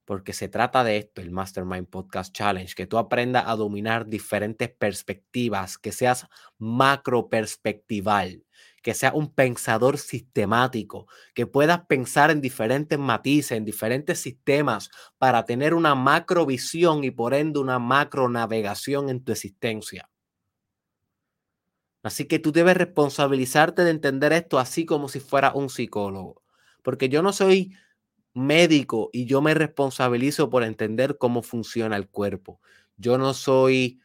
porque se trata de esto, el Mastermind Podcast Challenge, que tú aprendas a dominar diferentes perspectivas, que seas macro perspectival, que seas un pensador sistemático, que puedas pensar en diferentes matices, en diferentes sistemas para tener una macro visión y por ende una macro navegación en tu existencia. Así que tú debes responsabilizarte de entender esto así como si fuera un psicólogo. Porque yo no soy médico y yo me responsabilizo por entender cómo funciona el cuerpo. Yo no soy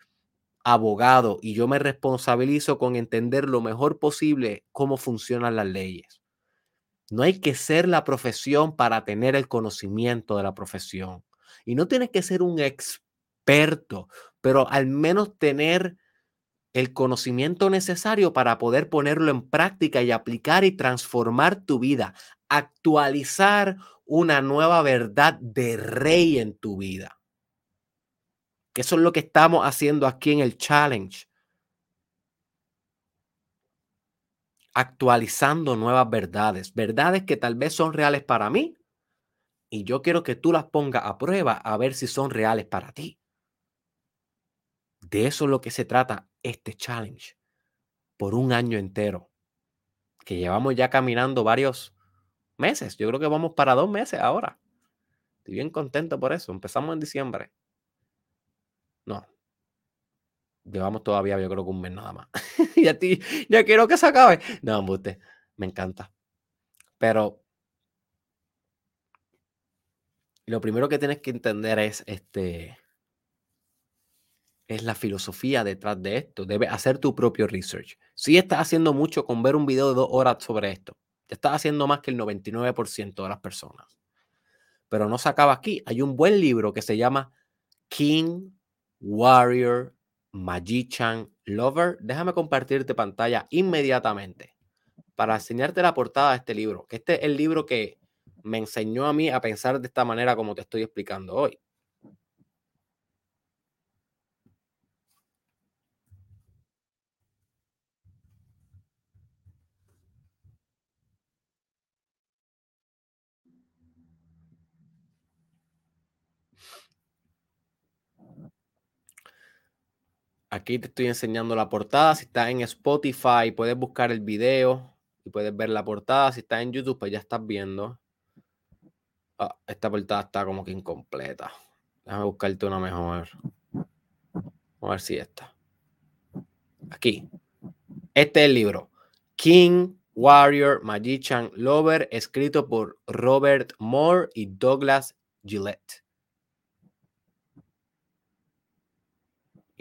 abogado y yo me responsabilizo con entender lo mejor posible cómo funcionan las leyes. No hay que ser la profesión para tener el conocimiento de la profesión. Y no tienes que ser un experto, pero al menos tener el conocimiento necesario para poder ponerlo en práctica y aplicar y transformar tu vida, actualizar una nueva verdad de rey en tu vida. Que eso es lo que estamos haciendo aquí en el challenge. Actualizando nuevas verdades, verdades que tal vez son reales para mí y yo quiero que tú las pongas a prueba a ver si son reales para ti. De eso es lo que se trata este challenge por un año entero, que llevamos ya caminando varios meses. Yo creo que vamos para dos meses ahora. Estoy bien contento por eso. Empezamos en diciembre. No. Llevamos todavía, yo creo que un mes nada más. [LAUGHS] y a ti, ya quiero que se acabe. No, usted, me encanta. Pero lo primero que tienes que entender es este es la filosofía detrás de esto. Debes hacer tu propio research. Si estás haciendo mucho con ver un video de dos horas sobre esto, estás haciendo más que el 99% de las personas. Pero no se acaba aquí. Hay un buen libro que se llama King Warrior Magician Lover. Déjame compartirte pantalla inmediatamente para enseñarte la portada de este libro, que este es el libro que me enseñó a mí a pensar de esta manera como te estoy explicando hoy. Aquí te estoy enseñando la portada. Si estás en Spotify, puedes buscar el video y puedes ver la portada. Si estás en YouTube, pues ya estás viendo. Ah, esta portada está como que incompleta. Déjame buscarte una mejor. Vamos a ver si esta. Aquí. Este es el libro. King Warrior Magician Lover, escrito por Robert Moore y Douglas Gillette.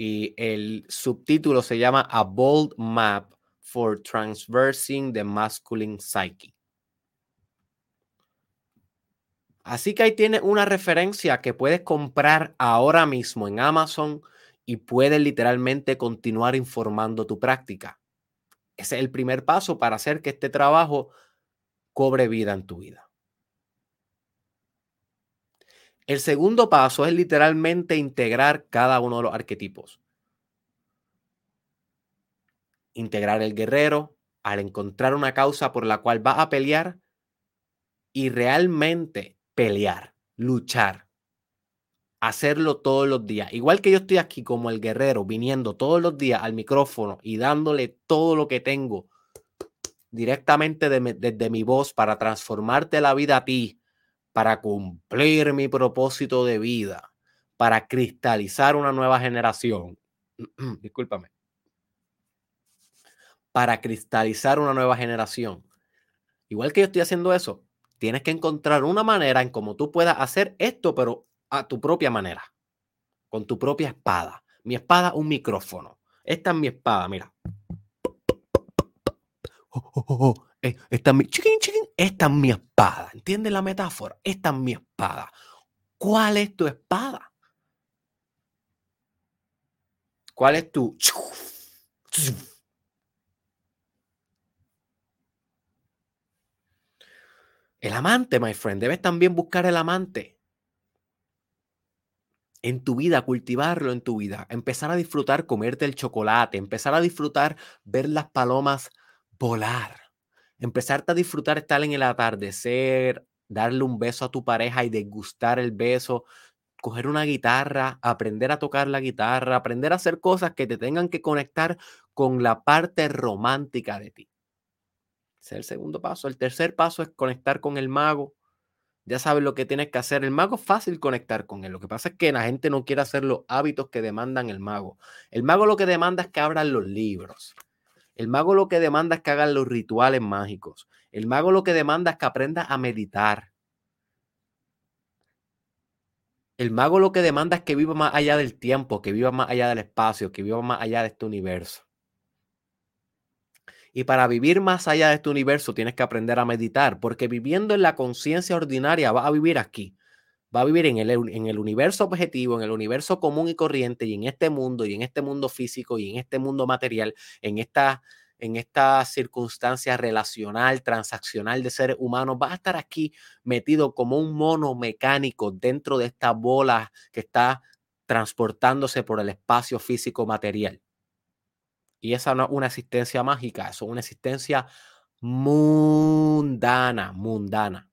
Y el subtítulo se llama A Bold Map for Transversing the Masculine Psyche. Así que ahí tienes una referencia que puedes comprar ahora mismo en Amazon y puedes literalmente continuar informando tu práctica. Ese es el primer paso para hacer que este trabajo cobre vida en tu vida. El segundo paso es literalmente integrar cada uno de los arquetipos. Integrar el guerrero al encontrar una causa por la cual va a pelear y realmente pelear, luchar, hacerlo todos los días. Igual que yo estoy aquí como el guerrero, viniendo todos los días al micrófono y dándole todo lo que tengo directamente desde mi voz para transformarte la vida a ti, para cumplir mi propósito de vida, para cristalizar una nueva generación. [CLEARS THROAT] Discúlpame. Para cristalizar una nueva generación. Igual que yo estoy haciendo eso, tienes que encontrar una manera en cómo tú puedas hacer esto, pero a tu propia manera, con tu propia espada. Mi espada, un micrófono. Esta es mi espada, mira. Oh, oh, oh, eh, esta, es mi, esta es mi espada. ¿Entiendes la metáfora? Esta es mi espada. ¿Cuál es tu espada? ¿Cuál es tu... El amante, my friend. Debes también buscar el amante en tu vida, cultivarlo en tu vida, empezar a disfrutar comerte el chocolate, empezar a disfrutar ver las palomas volar empezarte a disfrutar estar en el atardecer, darle un beso a tu pareja y degustar el beso, coger una guitarra, aprender a tocar la guitarra, aprender a hacer cosas que te tengan que conectar con la parte romántica de ti. Ese es el segundo paso. El tercer paso es conectar con el mago. Ya sabes lo que tienes que hacer. El mago es fácil conectar con él. Lo que pasa es que la gente no quiere hacer los hábitos que demandan el mago. El mago lo que demanda es que abran los libros El mago lo que demanda es que hagan los rituales mágicos. El mago lo que demanda es que aprenda a meditar. El mago lo que demanda es que viva más allá del tiempo, que viva más allá del espacio, que viva más allá de este universo. Y para vivir más allá de este universo tienes que aprender a meditar, porque viviendo en la conciencia ordinaria vas a vivir aquí va a vivir en el, en el universo objetivo, en el universo común y corriente, y en este mundo, y en este mundo físico, y en este mundo material, en esta, en esta circunstancia relacional, transaccional de seres humanos, va a estar aquí metido como un mono mecánico dentro de esta bola que está transportándose por el espacio físico material. Y esa no es una existencia mágica, eso es una existencia mundana, mundana.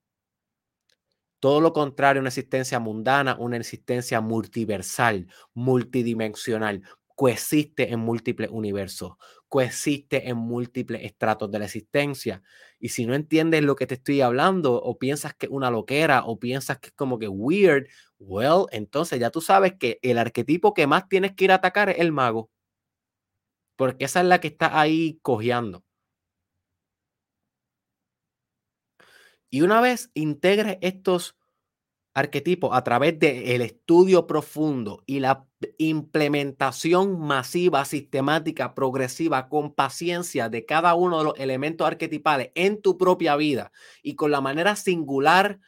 Todo lo contrario, una existencia mundana, una existencia multiversal, multidimensional, coexiste en múltiples universos, coexiste en múltiples estratos de la existencia. Y si no entiendes lo que te estoy hablando, o piensas que es una loquera, o piensas que es como que weird, well, entonces ya tú sabes que el arquetipo que más tienes que ir a atacar es el mago. Porque esa es la que está ahí cojeando. Y una vez integres estos arquetipos a través del estudio profundo y la implementación masiva, sistemática, progresiva, con paciencia de cada uno de los elementos arquetipales en tu propia vida y con la manera singular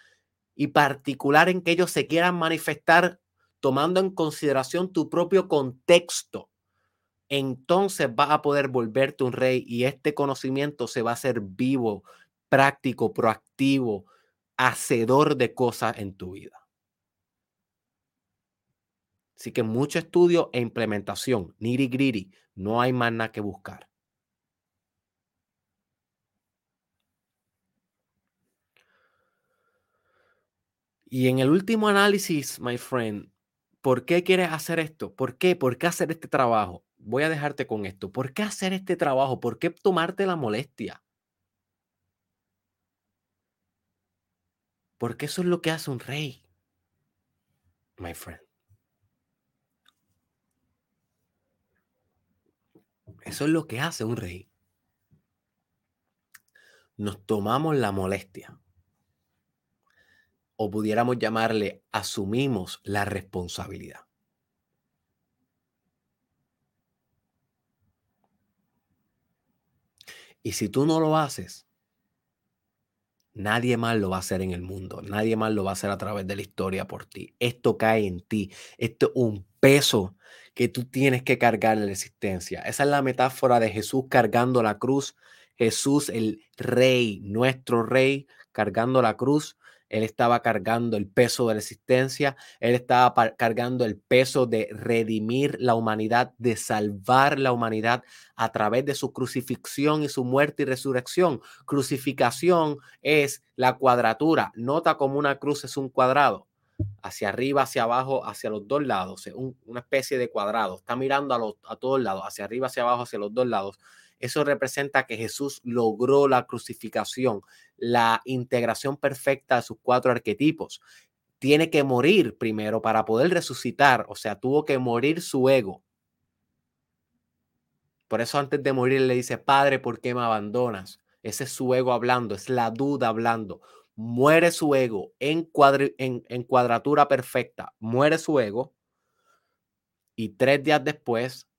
y particular en que ellos se quieran manifestar, tomando en consideración tu propio contexto, entonces vas a poder volverte un rey y este conocimiento se va a hacer vivo, práctico, proactivo, hacedor de cosas en tu vida. Así que mucho estudio e implementación, nitty gritty, no hay más nada que buscar. Y en el último análisis, my friend, ¿por qué quieres hacer esto? ¿Por qué? ¿Por qué hacer este trabajo? Voy a dejarte con esto. ¿Por qué hacer este trabajo? ¿Por qué tomarte la molestia? Porque eso es lo que hace un rey, my friend. Eso es lo que hace un rey. Nos tomamos la molestia. O pudiéramos llamarle, asumimos la responsabilidad. Y si tú no lo haces, Nadie más lo va a hacer en el mundo, nadie más lo va a hacer a través de la historia por ti. Esto cae en ti, esto es un peso que tú tienes que cargar en la existencia. Esa es la metáfora de Jesús cargando la cruz, Jesús el rey, nuestro rey, cargando la cruz él estaba cargando el peso de la existencia, él estaba cargando el peso de redimir la humanidad, de salvar la humanidad a través de su crucifixión y su muerte y resurrección. Crucificación es la cuadratura. Nota como una cruz es un cuadrado. Hacia arriba, hacia abajo, hacia los dos lados, una especie de cuadrado. Está mirando a, los, a todos lados, hacia arriba, hacia abajo, hacia los dos lados. Eso representa que Jesús logró la crucificación, la integración perfecta de sus cuatro arquetipos. Tiene que morir primero para poder resucitar, o sea, tuvo que morir su ego. Por eso antes de morir le dice, Padre, ¿por qué me abandonas? Ese es su ego hablando, es la duda hablando. Muere su ego en, en cuadratura perfecta, muere su ego. Y tres días después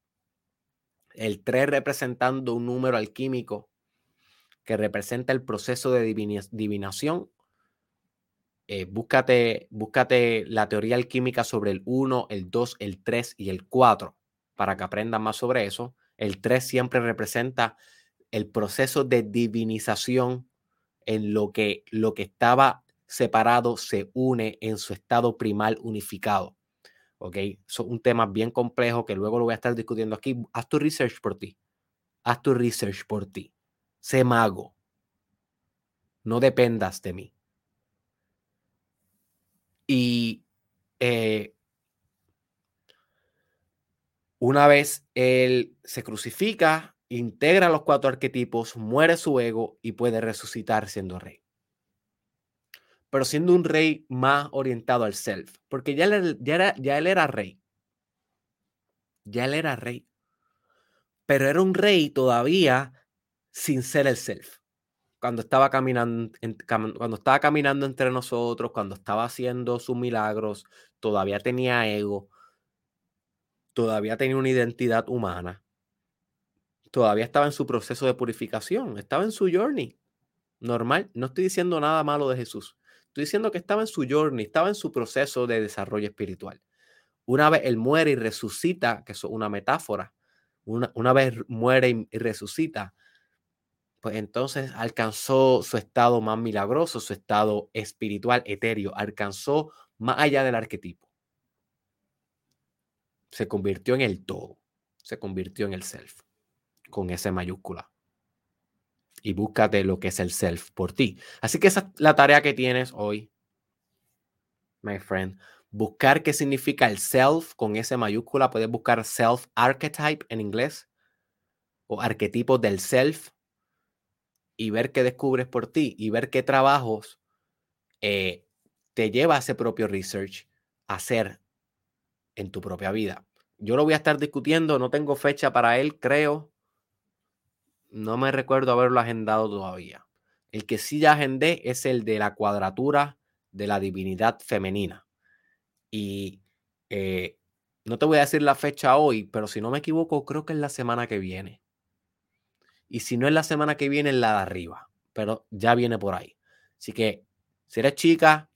el 3 representando un número alquímico que representa el proceso de divinación. Eh, búscate, la teoría alquímica sobre el 1, el 2, el 3 y el 4 para que aprendan más sobre eso. El 3 siempre representa el proceso de divinización en lo que lo que estaba separado se une en su estado primal unificado. ¿ok? Es un tema bien complejo que luego lo voy a estar discutiendo aquí. Haz tu research por ti. Haz tu research por ti. Sé mago. No dependas de mí. Y eh, una vez él se crucifica, integra los cuatro arquetipos, muere su ego y puede resucitar siendo rey pero siendo un rey más orientado al self, porque ya ya, era, ya él era rey. Ya él era rey. pero era un rey todavía sin ser el self. Cuando estaba caminando, cuando estaba caminando entre nosotros, cuando estaba haciendo sus milagros, todavía tenía ego, todavía tenía una identidad humana, todavía estaba en su proceso de purificación, estaba en su journey. Normal, no estoy diciendo nada malo de Jesús. Estoy diciendo que estaba en su journey, estaba en su proceso de desarrollo espiritual. Una vez él muere y resucita, que es una metáfora, una, vez muere y, resucita, pues entonces alcanzó su estado más milagroso, su estado espiritual, etéreo, alcanzó más allá del arquetipo. Se convirtió en el todo, se convirtió en el self, con esa mayúscula. Y búscate lo que es el self por ti. Así que esa es la tarea que tienes hoy, my friend. Buscar qué significa el self con esa mayúscula. Puedes buscar self archetype en inglés o arquetipo del self y ver qué descubres por ti y ver qué trabajos eh, te lleva ese propio research a hacer en tu propia vida. Yo lo voy a estar discutiendo, no tengo fecha para él, creo. No me recuerdo haberlo agendado todavía. El que sí ya agendé es el de la cuadratura de la divinidad femenina. Y eh, no te voy a decir la fecha hoy, pero si no me equivoco, creo que es la semana que viene. Y si no es la semana que viene, es la de arriba. Pero ya viene por ahí. Así que si eres chica,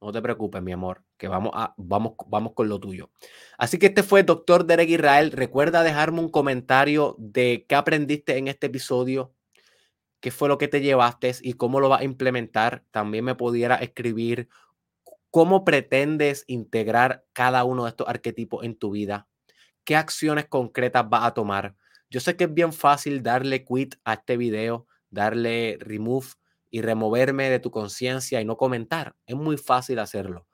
no te preocupes, mi amor, que vamos, a, vamos, vamos con lo tuyo. Así que este fue Doctor Derek Israel. Recuerda dejarme un comentario de qué aprendiste en este episodio, qué fue lo que te llevaste y cómo lo vas a implementar. También me pudiera escribir ¿Cómo pretendes integrar cada uno de estos arquetipos en tu vida? ¿Qué acciones concretas vas a tomar? Yo sé que es bien fácil darle quit a este video, darle remove y removerme de tu conciencia y no comentar. Es muy fácil hacerlo.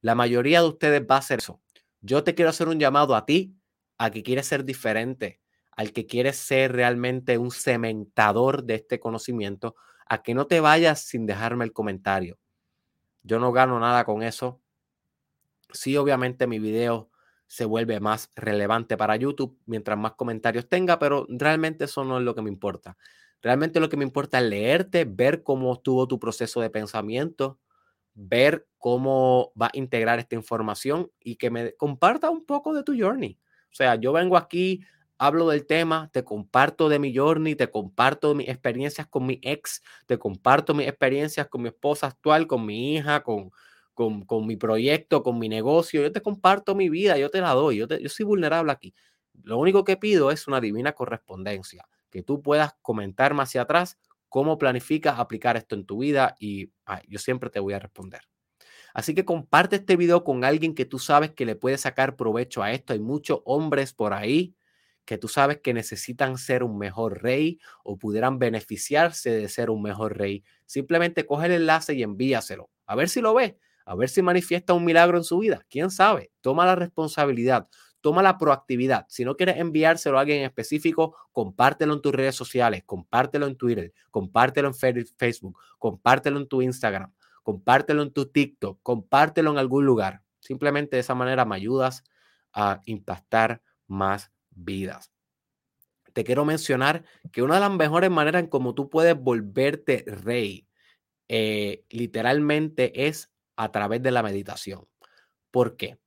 La mayoría de ustedes va a hacer eso. Yo te quiero hacer un llamado a ti, a que quieres ser diferente, al que quieres ser realmente un cementador de este conocimiento, a que no te vayas sin dejarme el comentario. Yo no gano nada con eso. Sí, obviamente mi video se vuelve más relevante para YouTube mientras más comentarios tenga, pero realmente eso no es lo que me importa. Realmente lo que me importa es leerte, ver cómo estuvo tu proceso de pensamiento, ver cómo va a integrar esta información y que me comparta un poco de tu journey. O sea, yo vengo aquí hablo del tema, te comparto de mi journey, te comparto mis experiencias con mi ex, te comparto mis experiencias con mi esposa actual, con mi hija, con, con, mi proyecto, con mi negocio. Yo te comparto mi vida, yo te la doy, yo, yo soy vulnerable aquí. Lo único que pido es una divina correspondencia, que tú puedas comentarme hacia atrás cómo planificas aplicar esto en tu vida y yo siempre te voy a responder. Así que comparte este video con alguien que tú sabes que le puede sacar provecho a esto. Hay muchos hombres por ahí que tú sabes que necesitan ser un mejor rey o pudieran beneficiarse de ser un mejor rey, simplemente coge el enlace y envíaselo. A ver si lo ve, a ver si manifiesta un milagro en su vida. ¿Quién sabe? Toma la responsabilidad, toma la proactividad. Si no quieres enviárselo a alguien específico, compártelo en tus redes sociales, compártelo en Twitter, compártelo en Facebook, compártelo en tu Instagram, compártelo en tu TikTok, compártelo en algún lugar. Simplemente de esa manera me ayudas a impactar más vidas. Te quiero mencionar que una de las mejores maneras en cómo tú puedes volverte rey, eh, literalmente es a través de la meditación. ¿Por qué?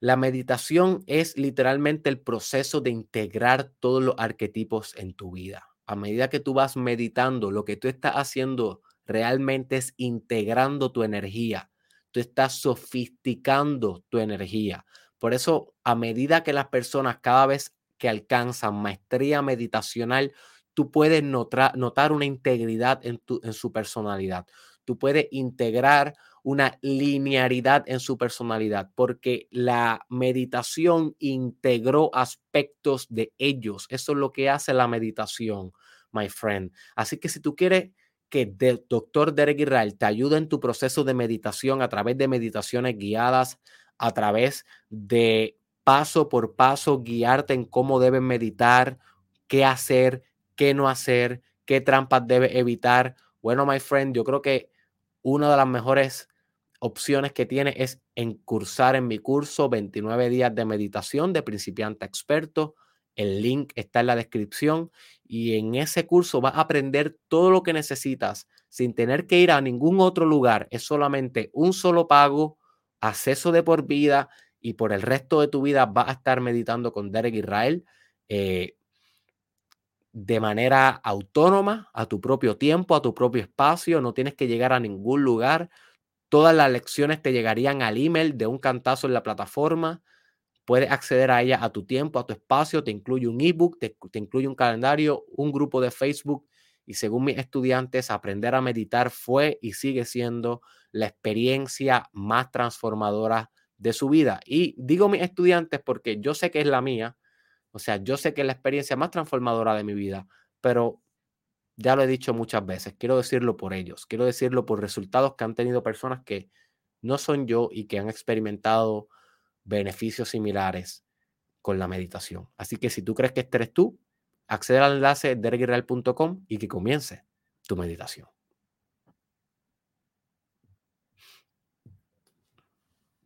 La meditación es literalmente el proceso de integrar todos los arquetipos en tu vida. A medida que tú vas meditando, lo que tú estás haciendo realmente es integrando tu energía. Tú estás sofisticando tu energía. Por eso, a medida que las personas cada vez que alcanzan maestría meditacional, tú puedes notar, una integridad en, tu, en su personalidad. Tú puedes integrar una linearidad en su personalidad, porque la meditación integró aspectos de ellos. Eso es lo que hace la meditación, my friend. Así que si tú quieres que el doctor Derek Israel te ayude en tu proceso de meditación a través de meditaciones guiadas, a través de paso por paso guiarte en cómo debes meditar, qué hacer, qué no hacer, qué trampas debes evitar. Bueno, my friend, yo creo que una de las mejores opciones que tiene es cursar en mi curso 29 días de meditación de principiante a experto. El link está en la descripción y en ese curso vas a aprender todo lo que necesitas sin tener que ir a ningún otro lugar. Es solamente un solo pago, acceso de por vida y por el resto de tu vida vas a estar meditando con Derek Israel eh, de manera autónoma, a tu propio tiempo, a tu propio espacio. No tienes que llegar a ningún lugar. Todas las lecciones te llegarían al email de un cantazo en la plataforma. Puedes acceder a ella a tu tiempo, a tu espacio. Te incluye un ebook, te, te incluye un calendario, un grupo de Facebook. Y según mis estudiantes, aprender a meditar fue y sigue siendo la experiencia más transformadora de su vida. Y digo mis estudiantes porque yo sé que es la mía. O sea, yo sé que es la experiencia más transformadora de mi vida, pero ya lo he dicho muchas veces, quiero decirlo por ellos, quiero decirlo por resultados que han tenido personas que no son yo y que han experimentado beneficios similares con la meditación. Así que si tú crees que este eres tú, accede al enlace derguirreal.com y que comience tu meditación.